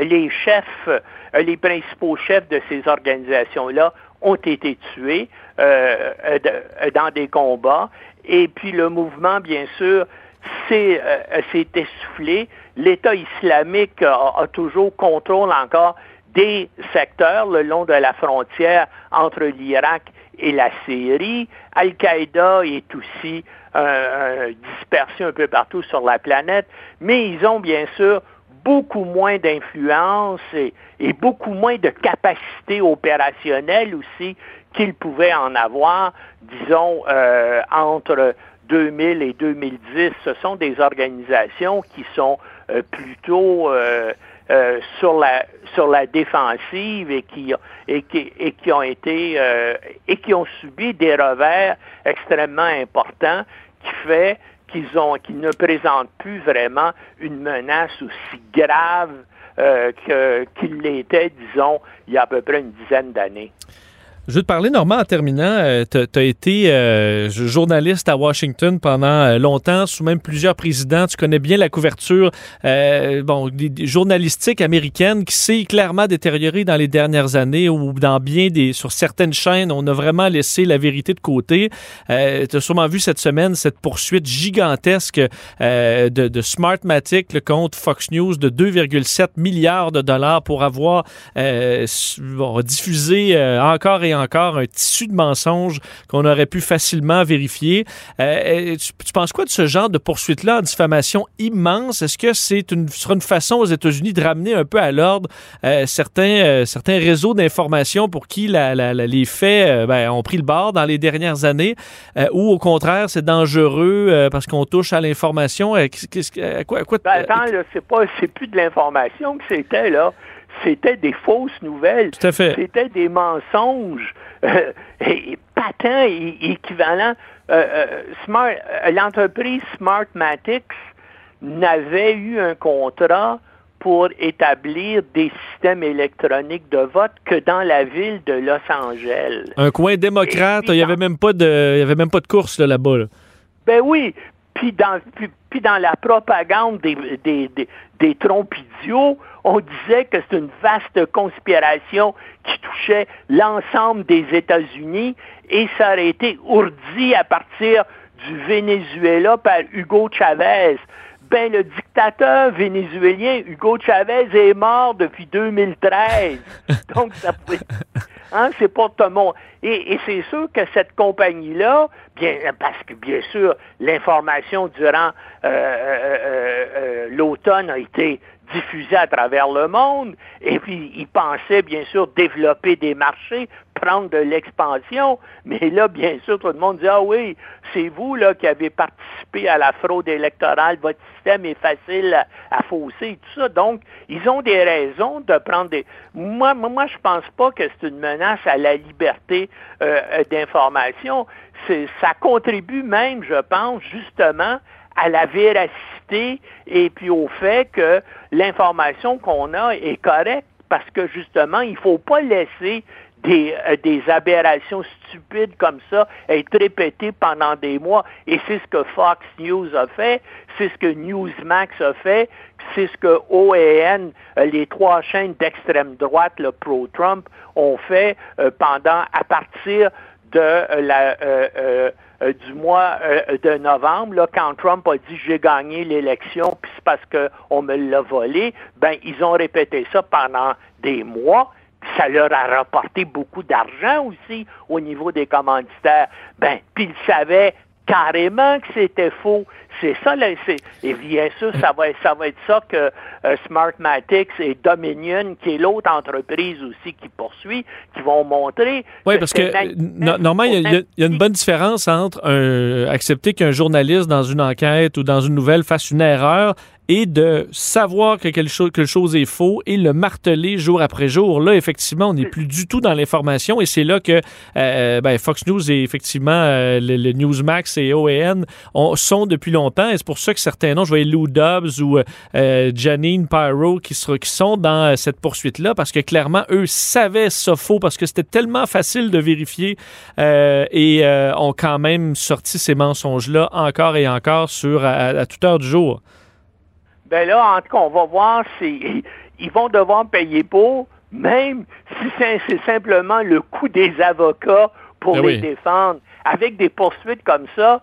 Les chefs, les principaux chefs de ces organisations-là ont été tués euh, euh, dans des combats. Et puis le mouvement, bien sûr, s'est euh, s'est essoufflé. L'État islamique a, a toujours contrôle encore des secteurs le long de la frontière entre l'Irak et la Syrie. Al-Qaïda est aussi euh, euh, dispersé un peu partout sur la planète, mais ils ont bien sûr beaucoup moins d'influence et, beaucoup moins de capacité opérationnelle aussi qu'ils pouvaient en avoir, disons, euh, entre 2000 et 2010. Ce sont des organisations qui sont euh, plutôt euh, sur la sur la défensive et qui et qui et qui ont été et qui ont subi des revers extrêmement importants qui fait qu'ils ont qu'ils ne présentent plus vraiment une menace aussi grave euh, qu'il l'était, disons, il y a à peu près une dizaine d'années. Je veux te parler, Normand, en terminant. tu as été euh, journaliste à Washington pendant euh, longtemps, sous même plusieurs présidents. Tu connais bien la couverture euh, bon, des, journalistique américaine qui s'est clairement détériorée dans les dernières années ou dans bien des... sur certaines chaînes, on a vraiment laissé la vérité de côté. Euh, tu as sûrement vu cette semaine cette poursuite gigantesque euh, de, de Smartmatic, compte Fox News, de 2,7 milliards de dollars pour avoir euh, bon, diffusé euh, encore et encore un tissu de mensonges qu'on aurait pu facilement vérifier. Euh, tu, tu, penses quoi de ce genre de poursuite-là en diffamation immense? Est-ce que c'est une, sera une façon aux États-Unis de ramener un peu à l'ordre euh, certains, euh, certains réseaux d'information pour qui la, la, la, les faits euh, ben, ont pris le bord dans les dernières années ou au contraire c'est dangereux parce qu'on touche à l'information? À quoi, à quoi ben, attends, c'est pas c'est plus de l'information que c'était là c'était des fausses nouvelles. Tout à fait. C'était des mensonges euh, et, patents et, équivalents. Euh, euh, Smart, l'entreprise Smartmatics n'avait eu un contrat pour établir des systèmes électroniques de vote que dans la ville de Los Angeles. Un coin démocrate, il n'y avait même pas de, il y avait même pas de course là, là-bas. Là. Ben oui, puis dans, la propagande des, des, des, on disait que c'est une vaste conspiration qui touchait l'ensemble des États-Unis et ça aurait été ourdi à partir du Venezuela par Hugo Chavez. Ben, le dictateur vénézuélien Hugo Chavez est mort depuis 2013. Donc, ça pouvait... Hein, c'est pas tout le monde. Et, et c'est sûr que cette compagnie-là, bien, parce que bien sûr, l'information durant euh, euh, euh, l'automne a été diffusée à travers le monde, et puis ils pensaient bien sûr développer des marchés, prendre de l'expansion, mais là, bien sûr, tout le monde dit, ah oui, c'est vous là qui avez participé à la fraude électorale, votre système est facile à, fausser, tout ça. Donc, ils ont des raisons de prendre des... Moi, moi je pense pas que c'est une menace à la liberté euh, d'information. Ça contribue même, je pense, justement, à la véracité et puis au fait que l'information qu'on a est correcte parce que justement, il ne faut pas laisser des, euh, des aberrations stupides comme ça être répétées pendant des mois. Et c'est ce que Fox News a fait, c'est ce que Newsmax a fait, c'est ce que OAN, euh, les trois chaînes d'extrême droite, le pro-Trump, ont fait euh, pendant, à partir de la, du mois de novembre, là, quand Trump a dit j'ai gagné l'élection, puis c'est parce qu'on me l'a volé, ben ils ont répété ça pendant des mois ça leur a rapporté beaucoup d'argent aussi au niveau des commanditaires. Ben, puis ils savaient carrément que c'était faux. C'est ça, là, et bien sûr, ça va, ça va être ça que euh, Smartmatics et Dominion, qui est l'autre entreprise aussi qui poursuit, qui vont montrer. Oui, parce que normalement, il y, a une bonne différence entre accepter qu'un journaliste dans une enquête ou dans une nouvelle fasse une erreur et de savoir que quelque, chose, chose est faux et le marteler jour après jour. Là, effectivement, on n'est plus du tout dans l'information et c'est là que euh, ben, Fox News et effectivement euh, le, Newsmax et OAN sont depuis longtemps et c'est pour ça que certains noms, je voyais Lou Dobbs ou euh, Janine Pyro qui, qui sont dans cette poursuite-là parce que clairement, eux savaient ça faux parce que c'était tellement facile de vérifier et ont quand même sorti ces mensonges-là encore et encore sur à toute heure du jour. Ben là, en tout cas, on va voir si [laughs] ils vont devoir payer pour, même si c'est simplement le coût des avocats pour ben les défendre. Avec des poursuites comme ça,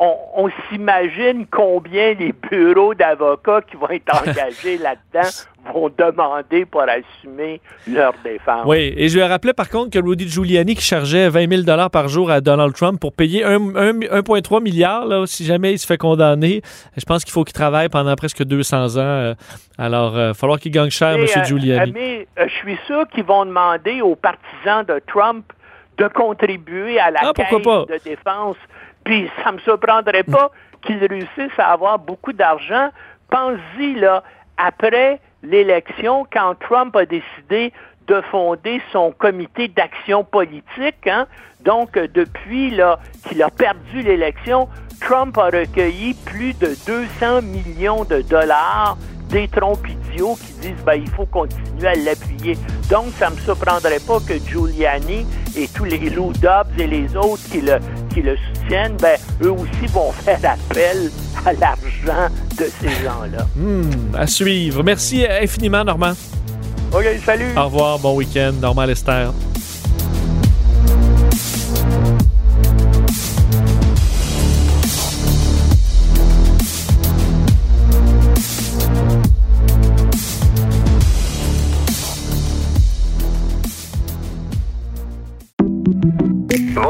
on, s'imagine combien les bureaux d'avocats qui vont être [laughs] engagés là-dedans vont demander pour assumer leur défense. Oui, et je lui rappelé par contre que Rudy Giuliani qui chargeait 20 000 par jour à Donald Trump pour payer 1,3 milliard là, si jamais il se fait condamner. Je pense qu'il faut qu'il travaille pendant presque 200 ans. Euh, alors, il euh, va falloir qu'il gagne cher, M. Euh, Giuliani. mais je suis sûr qu'ils vont demander aux partisans de Trump de contribuer à la ah, caisse de défense puis ça ne me surprendrait pas qu'ils réussissent à avoir beaucoup d'argent. Pensez-y, là, après l'élection, quand Trump a décidé de fonder son comité d'action politique, hein, donc depuis là qu'il a perdu l'élection, Trump a recueilli plus de 200 millions de dollars des trompes idiots qui disent ben, il faut continuer à l'appuyer. Donc, ça ne me surprendrait pas que Giuliani et tous les Lou Dobbs et les autres qui le, qui le soutiennent, ben, eux aussi vont faire appel à l'argent de ces gens-là. Hmm, à suivre. Merci infiniment, Normand. OK, salut. Au revoir, bon week-end, Normand Lester.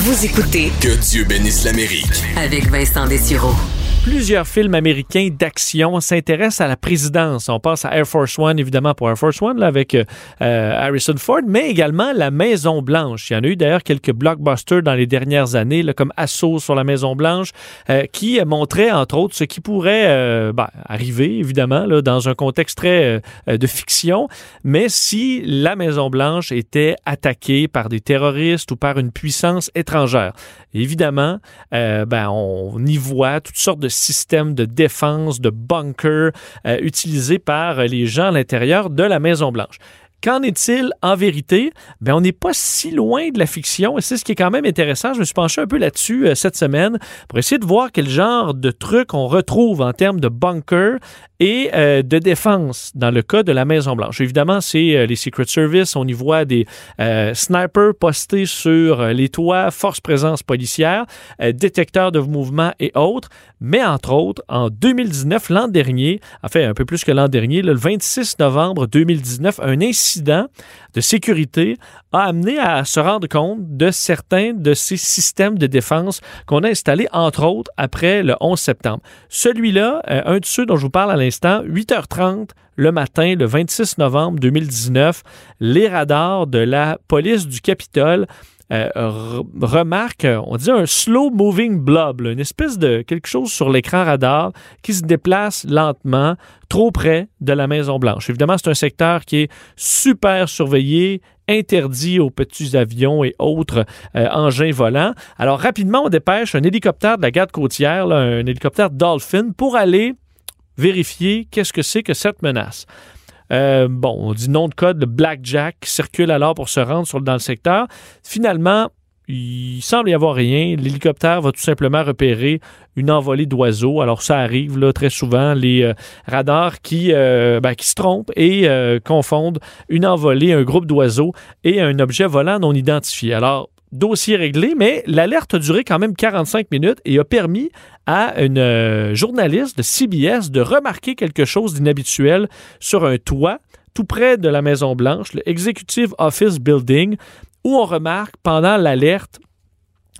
Vous écoutez Que Dieu bénisse l'Amérique avec Vincent Dessureau. Plusieurs films américains d'action s'intéressent à la présidence. On passe à Air Force One, évidemment, pour Air Force One, là, avec euh, Harrison Ford, mais également la Maison Blanche. Il y en a eu d'ailleurs quelques blockbusters dans les dernières années, là, comme Assaut sur la Maison Blanche, euh, qui montraient, entre autres, ce qui pourrait euh, ben, arriver, évidemment, là, dans un contexte très de fiction, mais si la Maison Blanche était attaquée par des terroristes ou par une puissance étrangère. Évidemment, ben, on y voit toutes sortes de système de défense, de bunker euh, utilisés par les gens à l'intérieur de la Maison-Blanche. Qu'en est-il en vérité? Ben, on n'est pas si loin de la fiction et c'est ce qui est quand même intéressant. Je me suis penché un peu là-dessus euh, cette semaine pour essayer de voir quel genre de trucs on retrouve en termes de bunker et euh, de défense dans le cas de la Maison-Blanche. Évidemment, c'est euh, les Secret Service. On y voit des snipers postés sur les toits, force présence policière, détecteurs de mouvement et autres. Mais entre autres, en 2019, l'an dernier, enfin un peu plus que l'an dernier, le 26 novembre 2019, un incident de sécurité a amené à se rendre compte de certains de ces systèmes de défense qu'on a installés, entre autres, après le 11 septembre. Celui-là, euh, un de ceux dont je vous parle à l'instant, 8h30 le matin, le 26 novembre 2019, les radars de la police du Capitole euh, remarquent, on dit un slow moving blob, une espèce de quelque chose sur l'écran radar qui se déplace lentement trop près de la Maison Blanche. Évidemment, c'est un secteur qui est super surveillé, interdit aux petits avions et autres euh, engins volants. Alors rapidement, on dépêche un hélicoptère de la garde côtière, un hélicoptère Dolphin, pour aller vérifier qu'est-ce que c'est que cette menace. Euh, bon, on dit nom de code, le Blackjack circule alors pour se rendre dans le secteur. Finalement, il semble y avoir rien. L'hélicoptère va tout simplement repérer une envolée d'oiseaux. Alors ça arrive là, très souvent, les euh, radars qui, euh, ben, qui se trompent et confondent une envolée, un groupe d'oiseaux et un objet volant non identifié. Alors dossier réglé, mais l'alerte a duré quand même 45 minutes et a permis à une euh, journaliste de CBS de remarquer quelque chose d'inhabituel sur un toit tout près de la Maison Blanche, le Executive Office Building, où on remarque pendant l'alerte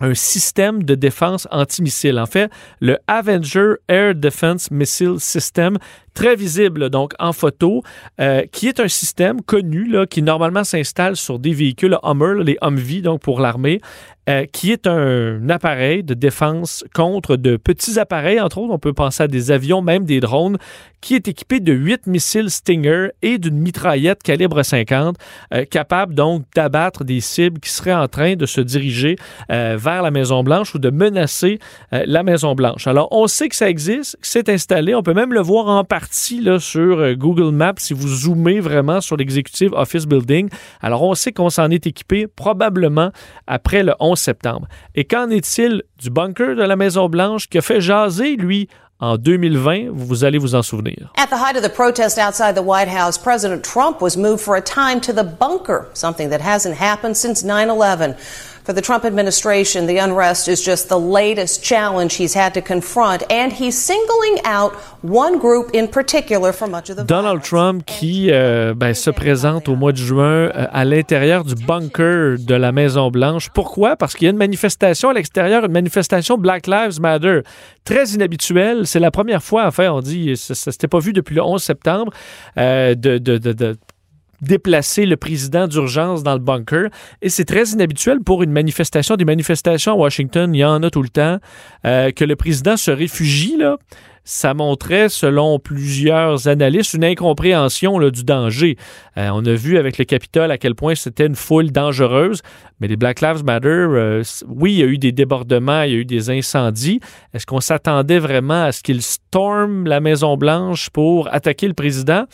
un système de défense antimissile. En fait, le Avenger Air Defense Missile System, très visible donc en photo, euh, qui est un système connu là, qui normalement s'installe sur des véhicules Hummer, les Humvee donc pour l'armée, euh, qui est un appareil de défense contre de petits appareils, entre autres, on peut penser à des avions, même des drones, qui est équipé de huit missiles Stinger et d'une mitraillette calibre 50, euh, capable donc d'abattre des cibles qui seraient en train de se diriger vers la Maison-Blanche ou de menacer la Maison-Blanche. Alors, on sait que ça existe, que c'est installé, on peut même le voir en partie là, sur Google Maps si vous zoomez vraiment sur l'Executive Office Building. Alors, on sait qu'on s'en est équipé probablement après le 11 septembre. Et qu'en est-il du bunker de la Maison-Blanche qui a fait jaser, lui, en 2020, vous allez vous en souvenir. At the height of the protest outside the White House, President Trump was moved for a time to the bunker, something that hasn't happened since 9/11. For the Trump administration, the unrest is just the latest challenge he's had to confront, and he's singling out one group in particular for much of the Donald Trump qui euh, ben, se présente au mois de juin euh, à l'intérieur du bunker de la Maison Blanche. Pourquoi? Parce qu'il y a une manifestation à l'extérieur, une manifestation Black Lives Matter, très inhabituelle. C'est la première fois, enfin, on dit, ça, ça s'était pas vu depuis le 11 septembre, euh, de, de, de, de déplacer le président d'urgence dans le bunker. Et c'est très inhabituel pour une manifestation. Des manifestations à Washington, il y en a tout le temps. Euh, que le président se réfugie, là, ça montrait, selon plusieurs analystes, une incompréhension là, du danger. Euh, on a vu avec le Capitole à quel point c'était une foule dangereuse, mais les Black Lives Matter, euh, oui, il y a eu des débordements, il y a eu des incendies. Est-ce qu'on s'attendait vraiment à ce qu'ils storment la Maison-Blanche pour attaquer le président?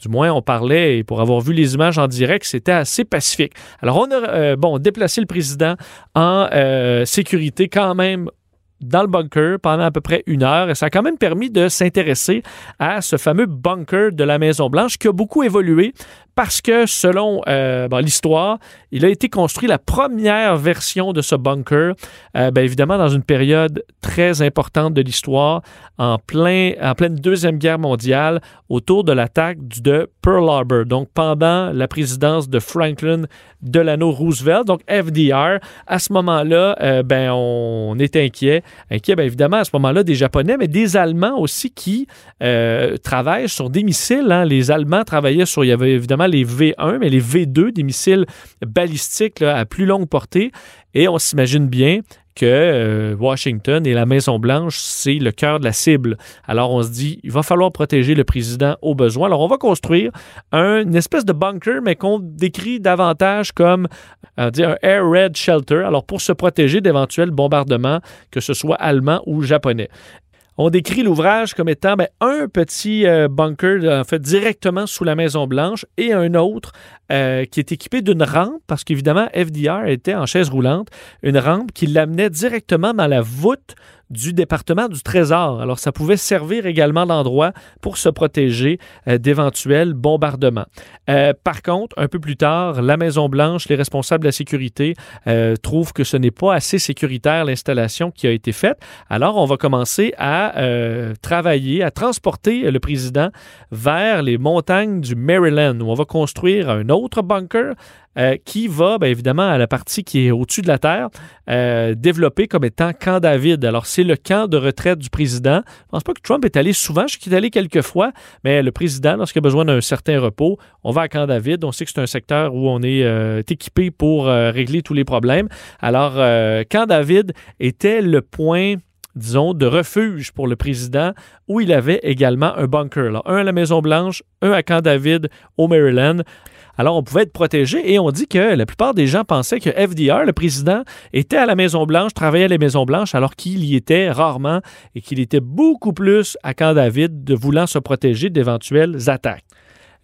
Du moins, on parlait, et pour avoir vu les images en direct, c'était assez pacifique. Alors, on a euh, bon, déplacé le président en euh, sécurité quand même dans le bunker pendant à peu près une heure et ça a quand même permis de s'intéresser à ce fameux bunker de la Maison Blanche qui a beaucoup évolué parce que selon euh, l'histoire, il a été construit la première version de ce bunker, euh, ben, évidemment dans une période très importante de l'histoire, en, plein, en pleine Deuxième Guerre mondiale, autour de l'attaque de Pearl Harbor, donc pendant la présidence de Franklin Delano Roosevelt, donc FDR. À ce moment-là, euh, ben, on, est inquiet. Inquiet, bien évidemment, à ce moment-là, des Japonais, mais des Allemands aussi qui travaillent sur des missiles. Hein. Les Allemands travaillaient sur, il y avait évidemment les V1, mais les V2, des missiles balistiques à plus longue portée. Et on s'imagine bien que euh, Washington et la Maison-Blanche, c'est le cœur de la cible. Alors on se dit, il va falloir protéger le président au besoin. Alors on va construire un, une espèce de bunker, mais qu'on décrit davantage comme euh, un air raid shelter. Alors pour se protéger d'éventuels bombardements, que ce soit allemand ou japonais. On décrit l'ouvrage comme étant ben, un petit euh, bunker fait directement sous la Maison Blanche et un autre euh, qui est équipé d'une rampe parce qu'évidemment FDR était en chaise roulante, une rampe qui l'amenait directement dans la voûte du département du Trésor. Alors, ça pouvait servir également d'endroit pour se protéger euh, d'éventuels bombardements. Euh, par contre, un peu plus tard, la Maison-Blanche, les responsables de la sécurité trouvent que ce n'est pas assez sécuritaire l'installation qui a été faite. Alors, on va commencer à travailler, à transporter le président vers les montagnes du Maryland, où on va construire un autre bunker euh, qui va, bien évidemment, à la partie qui est au-dessus de la Terre, euh, développer comme étant Camp David. Alors, c'est le camp de retraite du président. Je ne pense pas que Trump est allé souvent. Je est allé quelques fois, mais le président, lorsqu'il a besoin d'un certain repos, on va à Camp David. On sait que c'est un secteur où on est euh, équipé pour régler tous les problèmes. Alors, Camp David était le point disons, de refuge pour le président, où il avait également un bunker. un à la Maison-Blanche, un à Camp David, au Maryland. Alors, on pouvait être protégé et on dit que la plupart des gens pensaient que FDR, le président, était à la Maison-Blanche, travaillait à la Maison-Blanche, alors qu'il y était rarement et qu'il était beaucoup plus à Camp David de voulant se protéger d'éventuelles attaques.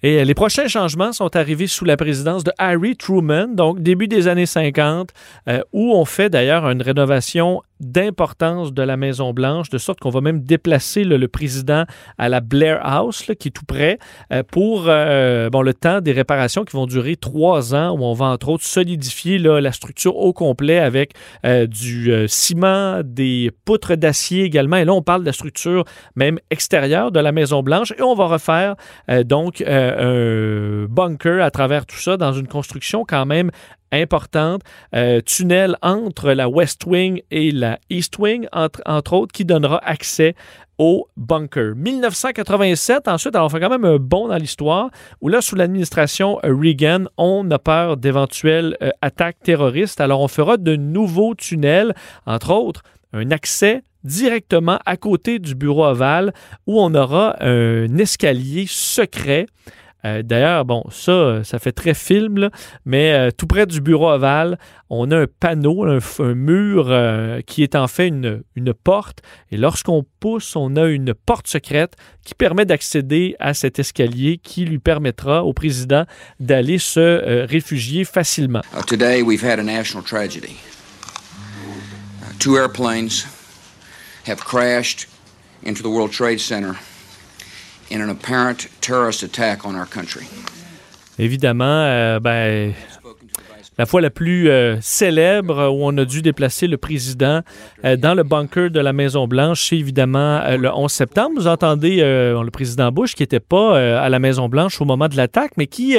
Et les prochains changements sont arrivés sous la présidence de Harry Truman, donc début des années 50, euh, où on fait d'ailleurs une rénovation d'importance de la Maison-Blanche, de sorte qu'on va même déplacer le, président à la Blair House, qui est tout près, euh, pour euh, bon, le temps des réparations qui vont durer trois ans, où on va entre autres solidifier la structure au complet avec euh, du ciment, des poutres d'acier également. Et là, on parle de la structure même extérieure de la Maison-Blanche. Et on va refaire donc un bunker à travers tout ça dans une construction quand même importante, euh, tunnel entre la West Wing et la East Wing, entre, entre autres, qui donnera accès au bunker. 1987, ensuite, alors on fait quand même un bond dans l'histoire, où là, sous l'administration Reagan, on a peur d'éventuelles euh, attaques terroristes. Alors, on fera de nouveaux tunnels, entre autres, un accès directement à côté du bureau ovale, où on aura un escalier secret euh, d'ailleurs, bon, ça, ça fait très film, mais euh, tout près du bureau ovale, on a un panneau, un, mur euh, qui est en fait une, une porte. Et lorsqu'on pousse, on a une porte secrète qui permet d'accéder à cet escalier qui lui permettra au président d'aller se réfugier facilement. Uh, today, we've had a national tragedy. Uh, two airplanes have crashed into the World Trade Center in an apparent terrorist attack on our country. Évidemment, euh, ben, la fois la plus euh, célèbre où on a dû déplacer le président euh, dans le bunker de la Maison-Blanche, c'est évidemment euh, le 11 septembre. Vous entendez le président Bush qui n'était pas à la Maison-Blanche au moment de l'attaque, mais qui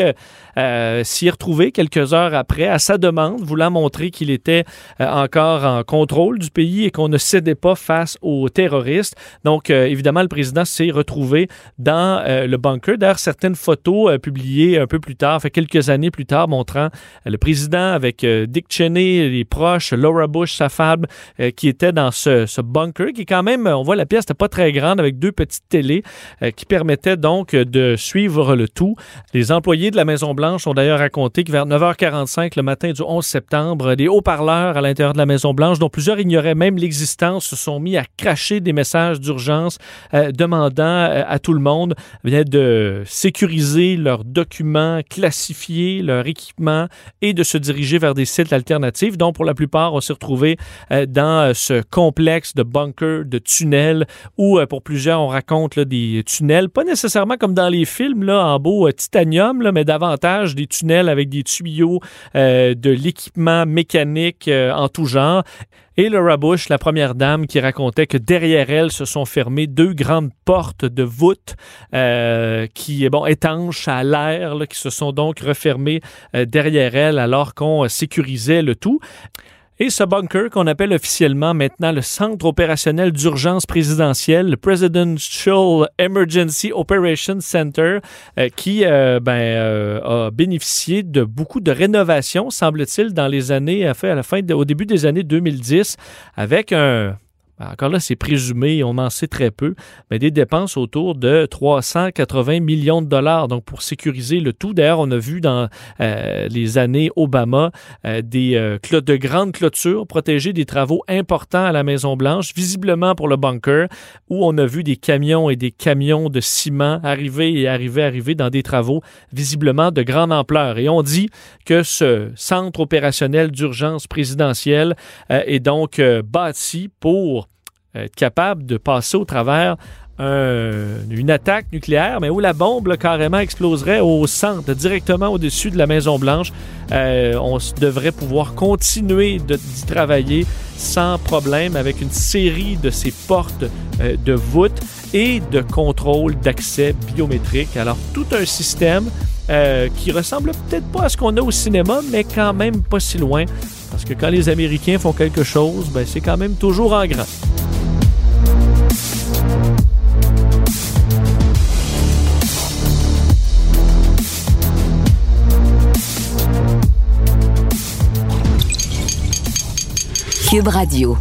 s'y est retrouvé quelques heures après à sa demande, voulant montrer qu'il était encore en contrôle du pays et qu'on ne cédait pas face aux terroristes. Donc, évidemment, le président s'est retrouvé dans le bunker. D'ailleurs, certaines photos publiées un peu plus tard, fait quelques années plus tard, montrant le président avec euh, Dick Cheney, les proches, Laura Bush, sa femme, euh, qui était dans ce, bunker, qui quand même, on voit la pièce n'était pas très grande, avec deux petites télés, euh, qui permettaient donc de suivre le tout. Les employés de la Maison-Blanche ont d'ailleurs raconté que vers 9h45 le matin du 11 septembre, des haut-parleurs à l'intérieur de la Maison-Blanche, dont plusieurs ignoraient même l'existence, se sont mis à cracher des messages d'urgence demandant à tout le monde de sécuriser leurs documents, classifier leur équipement et de se diriger vers des sites alternatifs. Donc, pour la plupart, on s'est retrouvé euh, dans euh, ce complexe de bunkers, de tunnels, où euh, pour plusieurs, on raconte des tunnels, pas nécessairement comme dans les films, là, en beau titanium, mais davantage des tunnels avec des tuyaux, de l'équipement mécanique en tout genre. Et Laura Bush, la première dame, qui racontait que derrière elle se sont fermées deux grandes portes de voûte euh, qui, bon, étanches à l'air, qui se sont donc refermées euh, derrière elle alors qu'on sécurisait le tout. Et ce bunker qu'on appelle officiellement maintenant le Centre opérationnel d'urgence présidentielle, le Presidential Emergency Operations Center, euh, qui euh, ben, euh, a bénéficié de beaucoup de rénovations, semble-t-il, dans les années, à la fin, au début des années 2010, avec un encore là, c'est présumé, on en sait très peu, mais des dépenses autour de 380 millions de dollars. Donc, pour sécuriser le tout, d'ailleurs, on a vu dans euh, les années Obama euh, des euh, de grandes clôtures protégées des travaux importants à la Maison-Blanche, visiblement pour le bunker, où on a vu des camions et des camions de ciment arriver et arriver, arriver dans des travaux visiblement de grande ampleur. Et on dit que ce centre opérationnel d'urgence présidentielle est donc bâti pour capable de passer au travers un- une attaque nucléaire, mais où la bombe carrément exploserait au centre, directement au-dessus de la Maison-Blanche. Euh, on devrait pouvoir continuer d'y travailler sans problème avec une série de ces portes euh, de voûtes et de contrôle d'accès biométrique. Alors, tout un système euh, qui ressemble peut-être pas à ce qu'on a au cinéma, mais quand même pas si loin. Parce que quand les Américains font quelque chose, ben, c'est quand même toujours en grand. Cube Radio.